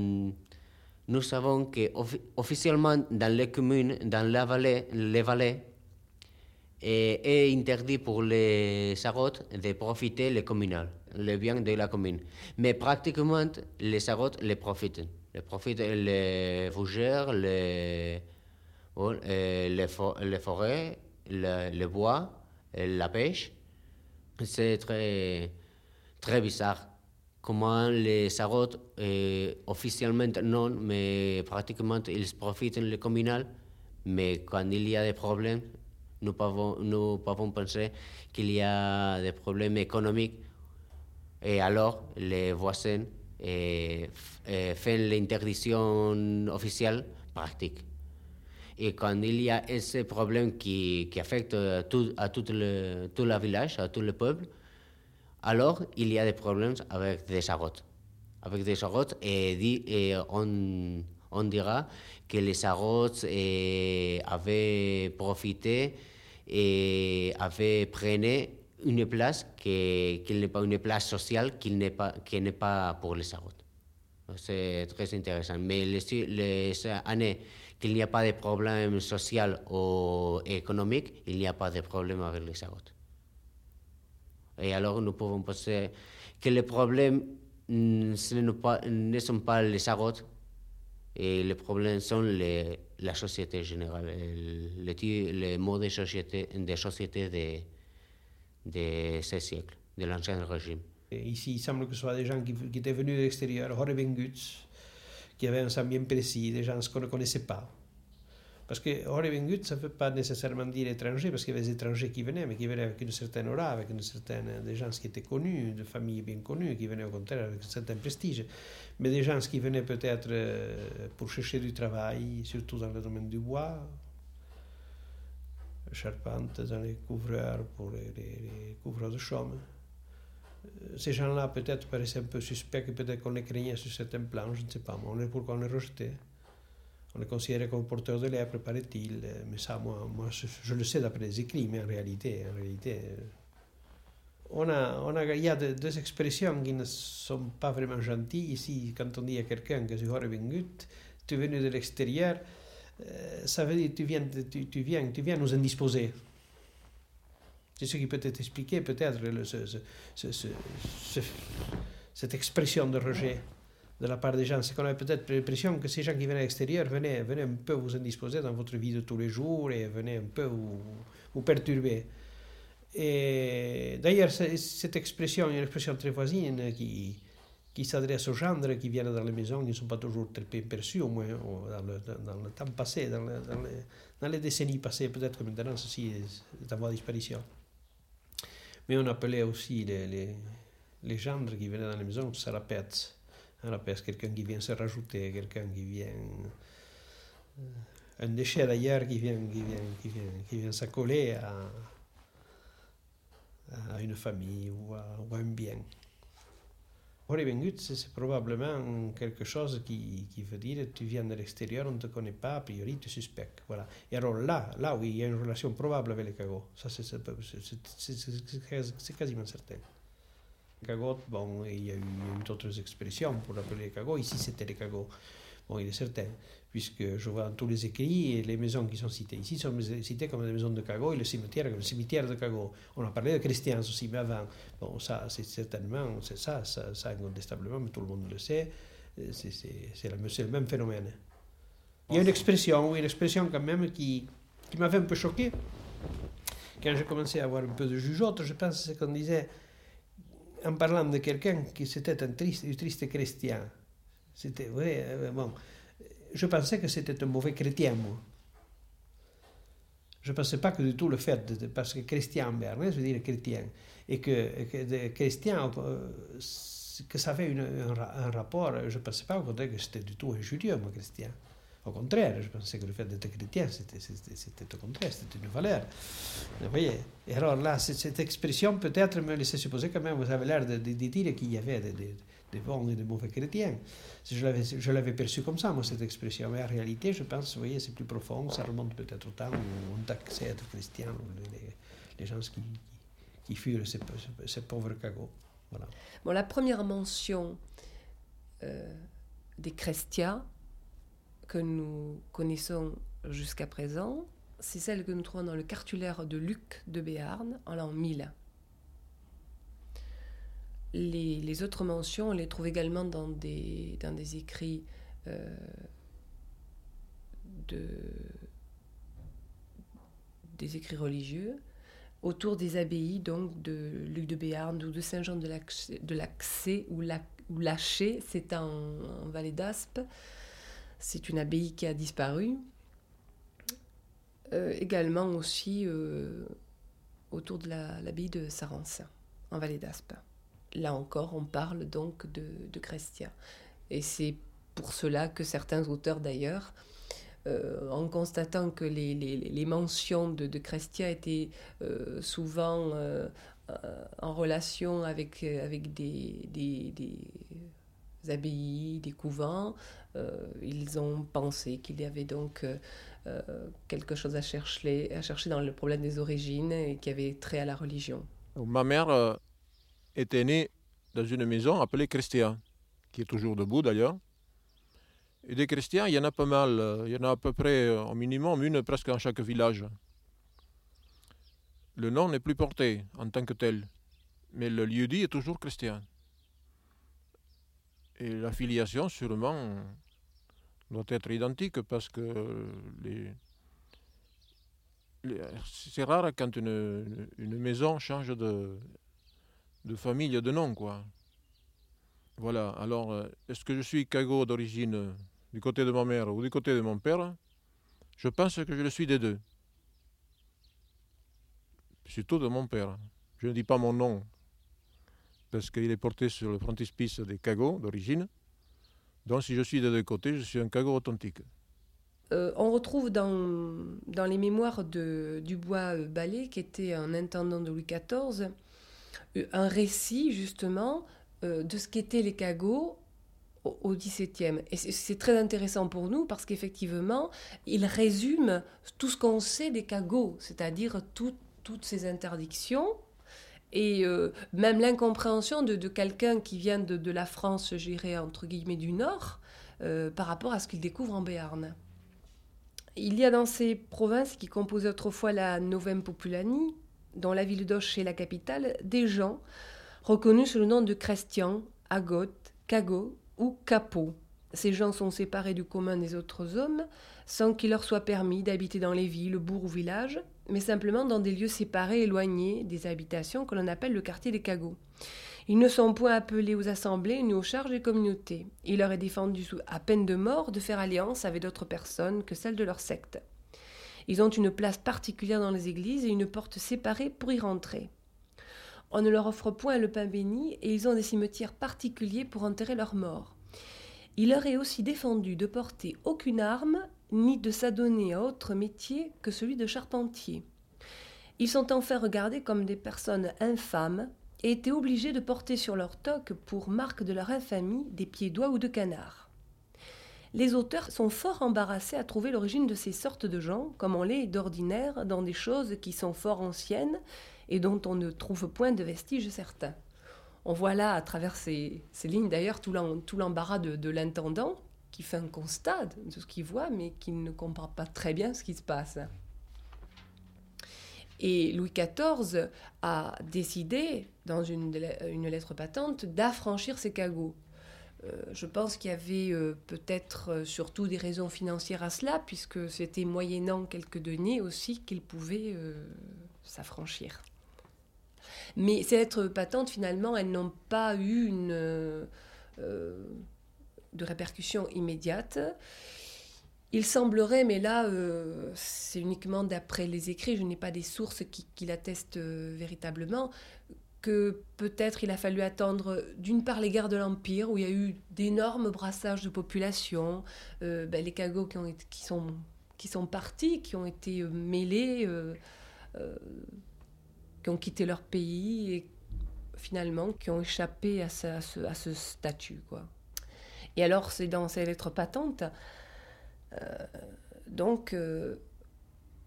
S8: nous savons qu'officiellement dans les communes, dans la vallée, les vallées, est interdit pour les sagots de profiter les communales, les biens de la commune. Mais pratiquement, les sagots les profitent. Les profitent les fougères, les, les, les forêts, les bois, la pêche. C'est très, très bizarre. Comment les sagots, eh, officiellement non, mais pratiquement ils profitent le communal. Mais quand il y a des problèmes, nous pouvons, nous pouvons penser qu'il y a des problèmes économiques. Et alors, les voisins et, et fait l'interdiction officielle pratique. Et quand il y a ce problème qui, qui affecte tout, à tout le, tout le village, à tout le peuple, alors il y a des problèmes avec des sarotes. Avec des sarotes, et, et on, on dira que les sarotes eh, avaient profité et avaient pris une place qui, n'est pas une place sociale, qui n'est pas, pas pour les sarotes. C'est très intéressant. Mais les, années qu'il n'y a pas de problème social ou économique, il n'y a pas de problème avec les sarotes. Et alors nous pouvons penser que les problèmes mm, ce ne, sont pas les sarotes, et les problèmes sont les, la société générale, les, les modes de société, de, société de, de ce siècle, de l'ancien régime.
S9: Ici, il semble que ce soit des gens qui, étaient venus de l'extérieur, Horebenguts, qui avaient un sang bien précis, des gens qu'on ne connaissait pas. Parce que Horebengut, ça ne veut pas nécessairement dire étranger, parce qu'il y avait des étrangers qui venaient, mais qui venaient avec une certaine aura, avec une certaine, des gens qui étaient connus, de familles bien connues, qui venaient au contraire avec un certain prestige. Mais des gens qui venaient peut-être pour chercher du travail, surtout dans le domaine du bois, charpente, dans les couvreurs, pour les, les, les couvreurs de chaume. Ces gens-là peut-être paraissaient un peu suspects, peut-être qu'on les craignait sur certains plans, je ne sais pas, mais on est pourquoi on les rejetait? On les considérait comme porteurs de lèpre, paraît-il, mais ça, moi, moi je, je, le sais d'après les écrits, mais en réalité, en réalité on a, on a, il y a de, deux expressions qui ne sont pas vraiment gentilles. Ici, quand on dit à quelqu'un que tu es venu, tu es venu de l'extérieur, ça veut dire tu viens, tu, viens, tu viens nous indisposer. C'est ce qui peut t'expliquer peut-être ce, ce, ce, cette expression de rejet de la part des gens. C'est qu'on avait peut-être l'impression que ces gens qui venaient à l'extérieur venaient, venaient un peu vous indisposer dans votre vie de tous les jours et venaient un peu vous perturber. D'ailleurs, cette expression est une expression très voisine qui, qui s'adresse aux gendres qui viennent dans les maisons, qui ne sont pas toujours très bien perçus, au moins dans le, dans le temps passé, dans, le, dans, les, dans, les, décennies passées. Peut-être que maintenant, ceci est, en voie de disparition. Mais on appelait aussi les, les, les gendres qui venaient dans les maisons sarapets. Un quelqu'un qui vient se rajouter, quelqu'un qui vient. Un déchet d'ailleurs qui vient, qui vient, qui vient, qui vient s'accoler à à une famille ou à, ou à un bien. Horebengut, c'est probablement quelque chose qui, qui, veut dire tu viens de l'extérieur, on ne te connaît pas, a priori tu suspectes. Voilà. Et alors là, là oui, il y a une relation probable avec les cagots. Ça, c'est quasiment certain. Cagots, bon, il y a eu, d'autres expressions pour appeler les cagots. Ici, c'était les cagots. Bon, il est certain, puisque je vois dans tous les écrits, les maisons qui sont citées ici sont citées comme des maisons de Cagot et le cimetière comme le cimetière de Cagot. On a parlé de chrétiens aussi, mais avant. Bon, ça, c'est certainement, c'est ça, ça, ça, incontestablement, mais tout le monde le sait, c'est le même phénomène. Il y a une expression, oui, une expression quand même qui, qui m'avait un peu choqué. Quand j'ai commencé à avoir un peu de jugeote, je pense qu'on disait, en parlant de quelqu'un qui c'était un triste, un triste chrétien, c'était vrai. Euh, bon, je pensais que c'était un mauvais chrétien, moi. Je ne pensais pas que du tout le fait, de, parce que chrétien Bernès veut dire chrétien, et que, chrétien, euh, que ça avait un, un, rapport, je ne pensais pas au contraire que c'était du tout injurieux, moi, chrétien. Au contraire, je pensais que le fait d'être chrétien, c'était au contraire, c'était une valeur. Vous voyez Et alors là, cette expression peut-être me laissait supposer quand même, vous avez l'air de, dire qu'il y avait des, des bons et des mauvais chrétiens. Je l'avais perçu comme ça, moi, cette expression. Mais en réalité, je pense, vous voyez, c'est plus profond, ça remonte peut-être au temps où on taxait être chrétien, les, les gens qui, qui furent ces, pauvres cagots.
S4: Bon, la première mention euh, des chrétiens que nous connaissons jusqu'à présent, c'est celle que nous trouvons dans le cartulaire de Luc de Béarn en l'an 1000. Les, autres mentions, on les trouve également dans euh, de, des écrits religieux autour des abbayes donc de Luc de Béarn ou de Saint-Jean de l'Accès ou, la, ou Laché, c'est en, vallée d'Aspe. C'est une abbaye qui a disparu. Euh, également aussi euh, autour de l'abbaye la, de Sarance, en vallée d'Aspe là encore, on parle donc de, de Crestia. Et c'est pour cela que certains auteurs d'ailleurs, euh, en constatant que les, les, les mentions de, de, Crestia étaient euh, souvent euh, en relation avec, avec des, des, des abbayes, des couvents, ils ont pensé qu'il y avait donc quelque chose à chercher, à chercher dans le problème des origines et qui avait trait à la religion.
S2: Ma mère était née dans une maison appelée Crestia, qui est toujours debout d'ailleurs. Et des chrétiens, il y en a pas mal. Il y en a à peu près, au minimum, une presque dans chaque village. Le nom n'est plus porté en tant que tel, mais le lieu dit est toujours chrétien. Et la filiation, sûrement, doit être identique parce que c'est rare quand une, une, maison change de, de famille, de nom, quoi. Voilà, alors, est-ce que je suis Cago d'origine du côté de ma mère ou du côté de mon père, je pense que je le suis des deux. Surtout de mon père. Je ne dis pas mon nom, parce qu'il est porté sur le frontispice des cagots d'origine. Donc si je suis des deux côtés, je suis un cagot authentique.
S4: Euh, on retrouve dans, dans les mémoires de Dubois euh, Ballet, qui était un intendant de Louis XIV, euh, un récit justement euh, de ce qu'étaient les cagots au XVIIe. Et c'est très intéressant pour nous parce qu'effectivement, il résume tout ce qu'on sait des cagots, c'est-à-dire toutes ces interdictions et euh, même l'incompréhension de, de quelqu'un qui vient de, de la France, je dirais, entre guillemets, du Nord, euh, par rapport à ce qu'il découvre en Béarn. Il y a dans ces provinces qui composaient autrefois la Novem Populani, dont la ville d'Auch est la capitale, des gens reconnus sous le nom de Christian, Agot, Cagot ou capot. Ces gens sont séparés du commun des autres hommes sans qu'il leur soit permis d'habiter dans les villes, bourgs ou villages, mais simplement dans des lieux séparés, éloignés des habitations que l'on appelle le quartier des cagots. Ils ne sont point appelés aux assemblées ni aux charges des communautés. Il leur est défendu à peine de mort de faire alliance avec d'autres personnes que celles de leur secte. Ils ont une place particulière dans les églises et une porte séparée pour y rentrer. On ne leur offre point le pain béni et ils ont des cimetières particuliers pour enterrer leurs morts. Il leur est aussi défendu de porter aucune arme ni de s'adonner à autre métier que celui de charpentier. Ils sont enfin regardés comme des personnes infâmes et étaient obligés de porter sur leur toque pour marque de leur infamie des pieds d'oie ou de canard. Les auteurs sont fort embarrassés à trouver l'origine de ces sortes de gens, comme on l'est d'ordinaire dans des choses qui sont fort anciennes et dont on ne trouve point de vestiges certains. On voit là, à travers ces, ces lignes d'ailleurs, tout l'embarras de, l'intendant qui fait un constat de ce qu'il voit, mais qui ne comprend pas très bien ce qui se passe. Et Louis XIV a décidé, dans une, une lettre patente, d'affranchir ses cagots. Euh, je pense qu'il y avait euh, peut-être euh, surtout des raisons financières à cela, puisque c'était moyennant quelques deniers aussi qu'il pouvait s'affranchir. Mais ces lettres patentes, finalement, elles n'ont pas eu de répercussion immédiate. Il semblerait, mais là, c'est uniquement d'après les écrits, je n'ai pas des sources qui, l'attestent véritablement, que peut-être il a fallu attendre d'une part les guerres de l'Empire, où il y a eu d'énormes brassages de population, euh, ben, les cagots qui, ont qui, sont, qui sont partis, qui ont été mêlés qui ont quitté leur pays et finalement qui ont échappé à, à ce, à ce statut. Quoi. Et alors, c'est dans ces lettres patentes, euh, donc, euh,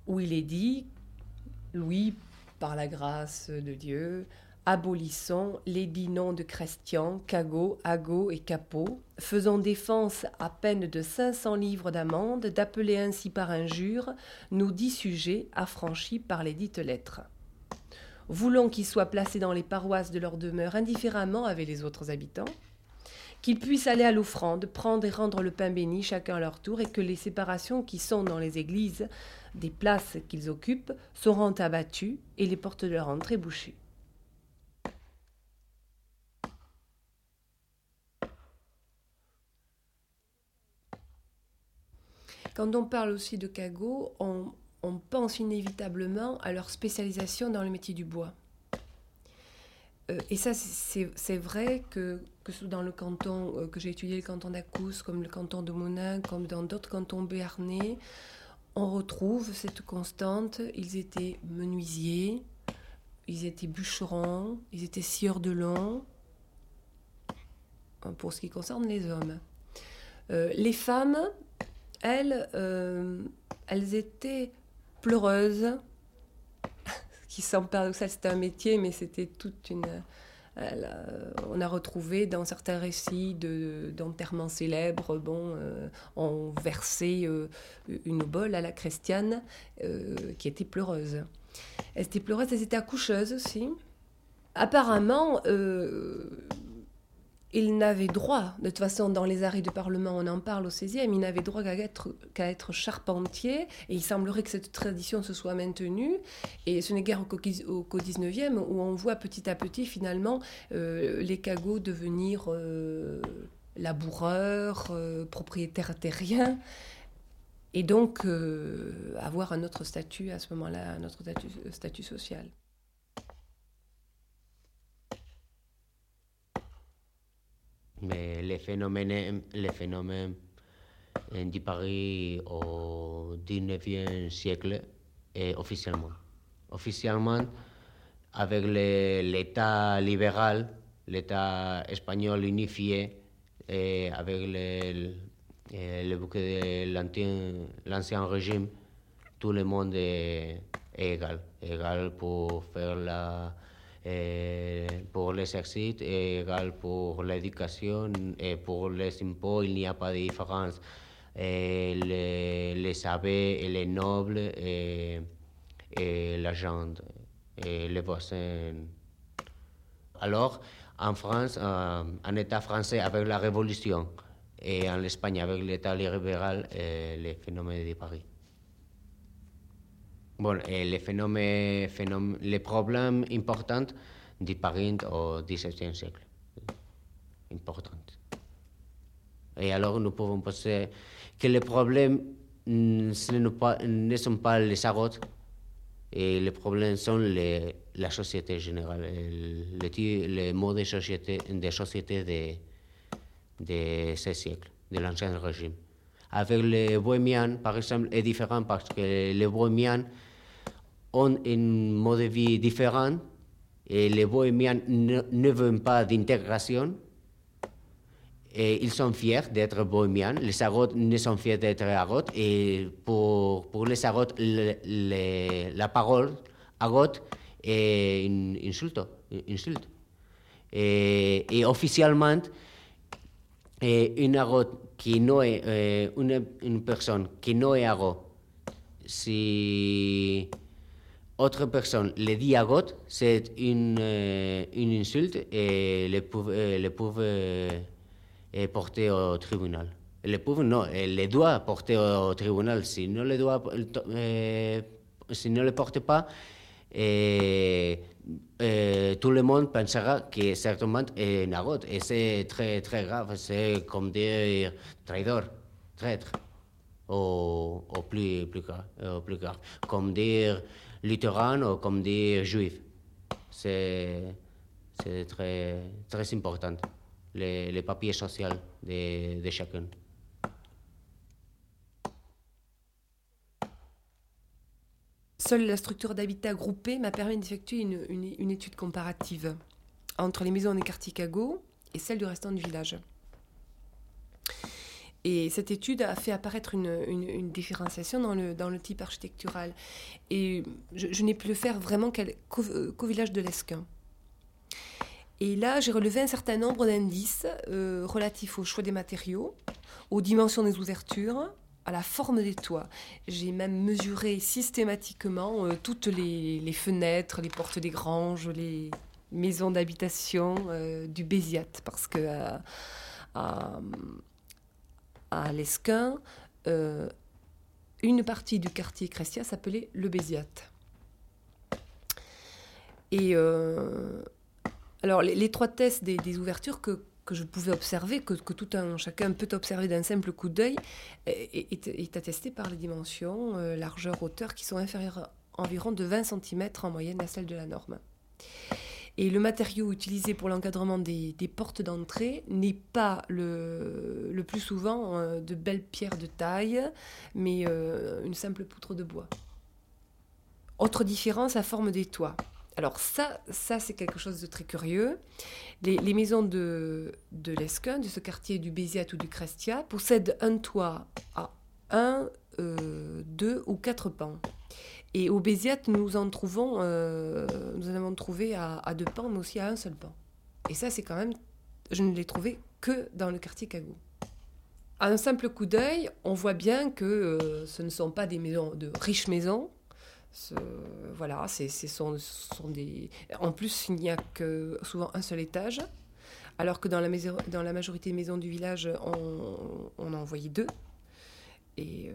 S4: où il est dit, Louis, par la grâce de Dieu, abolissons les dix noms de Christian, Cagot, Ago et Capot, faisant défense à peine de 500 livres d'amende d'appeler ainsi par injure nos dix sujets affranchis par les dites lettres voulons qu'ils soient placés dans les paroisses de leur demeure indifféremment avec les autres habitants, qu'ils puissent aller à l'offrande, prendre et rendre le pain béni chacun à leur tour, et que les séparations qui sont dans les églises des places qu'ils occupent seront abattues et les portes de leur entrée bouchées. Quand on parle aussi de cagots, on, pense inévitablement à leur spécialisation dans le métier du bois. Euh, et ça, c'est vrai que, dans le canton, euh, que j'ai étudié le canton d'Acous, comme le canton de Monin, comme dans d'autres cantons béarnais, on retrouve cette constante. Ils étaient menuisiers, ils étaient bûcherons, ils étaient scieurs de long, pour ce qui concerne les hommes. Euh, les femmes, elles, elles étaient pleureuses, qui semble paradoxal, c'était un métier, mais c'était toute une. Euh, on a retrouvé dans certains récits d'enterrements célèbres, bon, euh, on versait euh, une bole à la chrétienne qui était pleureuse. Elle était pleureuse, elle était accoucheuse aussi. Apparemment, il n'avait droit, de toute façon dans les arrêts du Parlement on en parle au 16e, il n'avait droit qu'à être, charpentier, et il semblerait que cette tradition se soit maintenue, et ce n'est guère qu'au, au 19e où on voit petit à petit finalement euh, les cagots devenir euh, laboureurs, euh, propriétaires terriens, et donc avoir un autre statut à ce moment-là, un autre statut social.
S8: Mais les phénomènes, phénomènes de Paris au 19e siècle, et officiellement. Officiellement, avec l'État libéral, l'État espagnol unifié, et avec le, le bouquet de l'ancien régime, tout le monde est, est égal. Égal pour faire la, pour l'exercice est égal pour l'éducation et pour les impôts, il n'y a pas de différence. Et les, les et les nobles et, et la gente et les voisins. Alors, en France, euh, en État français avec la Révolution et en Espagne avec l'État libéral, et les phénomènes de Paris. Bon, les problèmes importants disparus au XVIIe siècle. Importants. Et alors nous pouvons penser que les problèmes mm, ne sont pas les agotes, et les problèmes sont la société générale, les, les modes de société, de, de, de ce siècle, de l'ancien régime. Avec les bohémiens, par exemple, est différent parce que les bohémiens ont un mode de vie différent et les bohémiens ne, veulent pas d'intégration. Ils sont fiers d'être bohémiens. Les agotes ne sont fiers d'être agotes. Et pour, pour les agotes, la parole agote est une insulte. insulte. Et, officiellement, une agote qui ne est une, une personne qui ne est si autre personne le dit God, c'est une, euh, une insulte et le peuvent, euh, le peuvent euh, porter au tribunal. Le peuvent, non, le doit porter au tribunal. Si ne le, doit, si ne le porte pas, tout le monde pensera que certainement est nagot. Et c'est très, très grave. C'est comme dire traidor, traître, au plus, plus, grave, plus grave. Comme dire luthérans ou comme des juifs. C'est très, très important, les, les papiers sociaux de, de chacun.
S4: Seule la structure d'habitat groupé m'a permis d'effectuer une, étude comparative entre les maisons des quartiers Cago et celles du restant du village. Et cette étude a fait apparaître une, différenciation dans le, type architectural. Et je, n'ai pu le faire vraiment qu'au village de l'Esquin. Et là, j'ai relevé un certain nombre d'indices euh, relatifs au choix des matériaux, aux dimensions des ouvertures, à la forme des toits. J'ai même mesuré systématiquement euh, toutes les, fenêtres, les portes des granges, les maisons d'habitation euh, du Béziat, parce que à Lesquin, euh, une partie du quartier chrétien s'appelait le Béziat. Et alors, l'étroitesse des, des ouvertures que, que, je pouvais observer, que, tout un chacun peut observer d'un simple coup d'œil, est, est, attestée par les dimensions, euh, largeur, hauteur, qui sont inférieures environ de 20 cm en moyenne à celle de la norme. Et le matériau utilisé pour l'encadrement des, portes d'entrée n'est pas le, plus souvent euh, de belles pierres de taille, mais euh, une simple poutre de bois. Autre différence, la forme des toits. Alors ça, ça c'est quelque chose de très curieux. Les, maisons de, de l'Esquin, de ce quartier du Béziat ou du Crestia, possèdent un toit à un, euh, deux ou quatre pans. Et au Béziat, nous en trouvons, euh, nous en avons trouvé à, à deux pans, mais aussi à un seul pan. Et ça, c'est quand même, je ne l'ai trouvé que dans le quartier Cagou. À un simple coup d'œil, on voit bien que euh, ce ne sont pas des maisons, de riches maisons. Voilà, c'est, ce sont, sont des. En plus, il n'y a que souvent un seul étage, alors que dans la, maison, dans la majorité des maisons du village, on, on en voyait deux. Et, euh,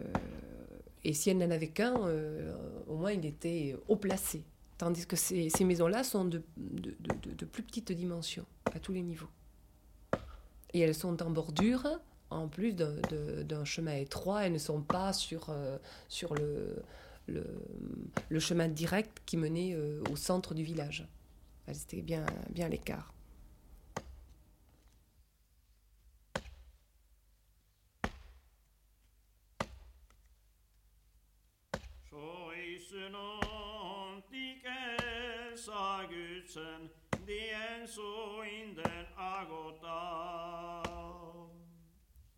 S4: et si elle n'en avait qu'un, euh, au moins il était haut placé. Tandis que ces, ces maisons-là sont de, de, de- plus petites dimensions, à tous les niveaux. Et elles sont en bordure, en plus d'un chemin étroit, elles ne sont pas sur, euh, sur le, le, le chemin direct qui menait euh, au centre du village. Elles étaient bien, bien à l'écart.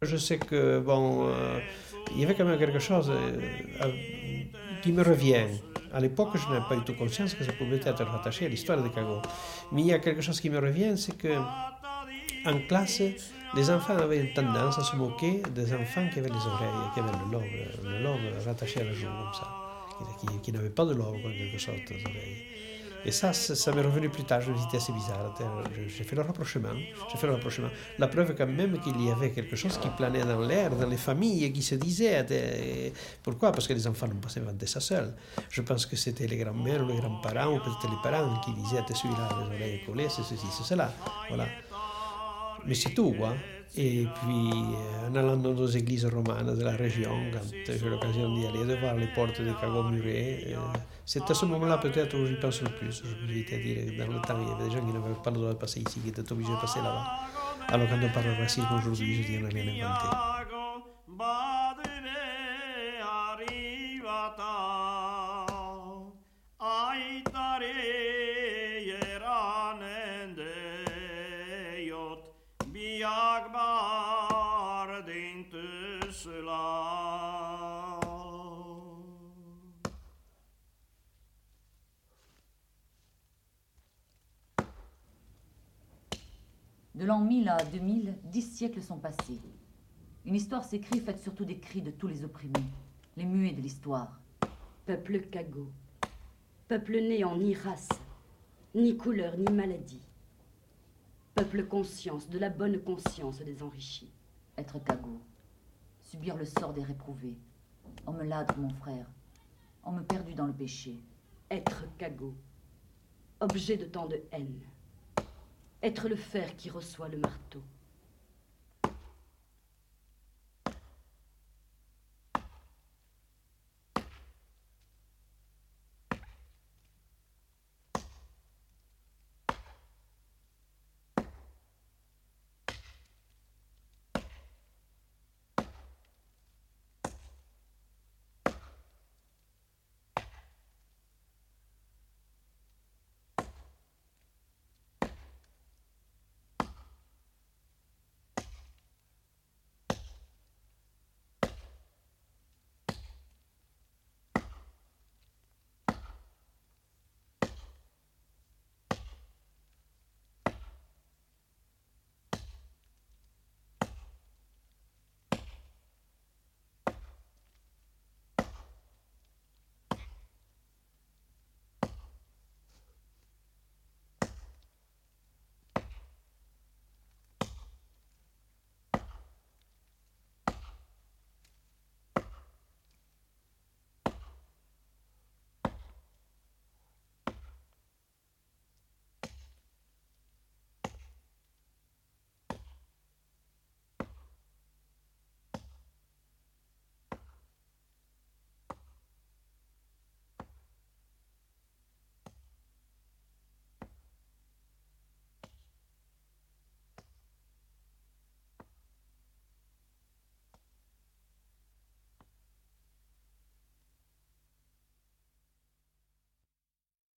S9: Je sais que, bon, euh, il y avait quand même quelque chose euh, qui me revient. À l'époque, je n'avais pas du tout conscience que ça pouvait être rattaché à l'histoire de Cago. Mais il y a quelque chose qui me revient, c'est que en classe, les enfants avaient une tendance à se moquer des enfants qui avaient les oreilles, qui avaient le lobe, le lobe rattaché à la joue, comme ça, qui, n'avaient pas de lobe, en quelque sorte. Et ça, ça m'est revenu plus tard, je me suis dit, assez bizarre. J'ai fait le rapprochement. J'ai fait le rapprochement. La preuve quand même qu'il y avait quelque chose qui planait dans l'air, dans les familles, qui se disait. Pourquoi? Parce que les enfants n'ont pas inventé ça seuls. Je pense que c'était les grands-mères les grands-parents, ou peut-être les parents qui disaient, celui-là, les oreilles collées, c'est ceci, c'est cela. Voilà. Mais c'est tout, quoi. Et puis, en allant dans nos églises romanes de la région, quand j'ai l'occasion d'y aller, de voir les portes des cagots murés, euh, c'est à ce moment-là peut-être où j'y pense le plus. Je me suis dit, dans le temps, il y avait des gens qui n'avaient pas le droit de passer ici, qui étaient obligés de passer là-bas. Alors quand on parle de racisme aujourd'hui, je dis, on n'a rien inventé.
S6: De l'an 1000 à 2000, dix siècles sont passés. Une histoire s'écrit faite surtout des cris de tous les opprimés, les muets de l'histoire.
S7: Peuple cagot. Peuple néant ni race, ni couleur, ni maladie. Peuple conscience, de la bonne conscience des enrichis.
S6: Être cagot, subir le sort des réprouvés. Homme ladre, mon frère, homme perdu dans le péché.
S7: Être cagot. Objet de tant de haine. Être le fer qui reçoit le marteau.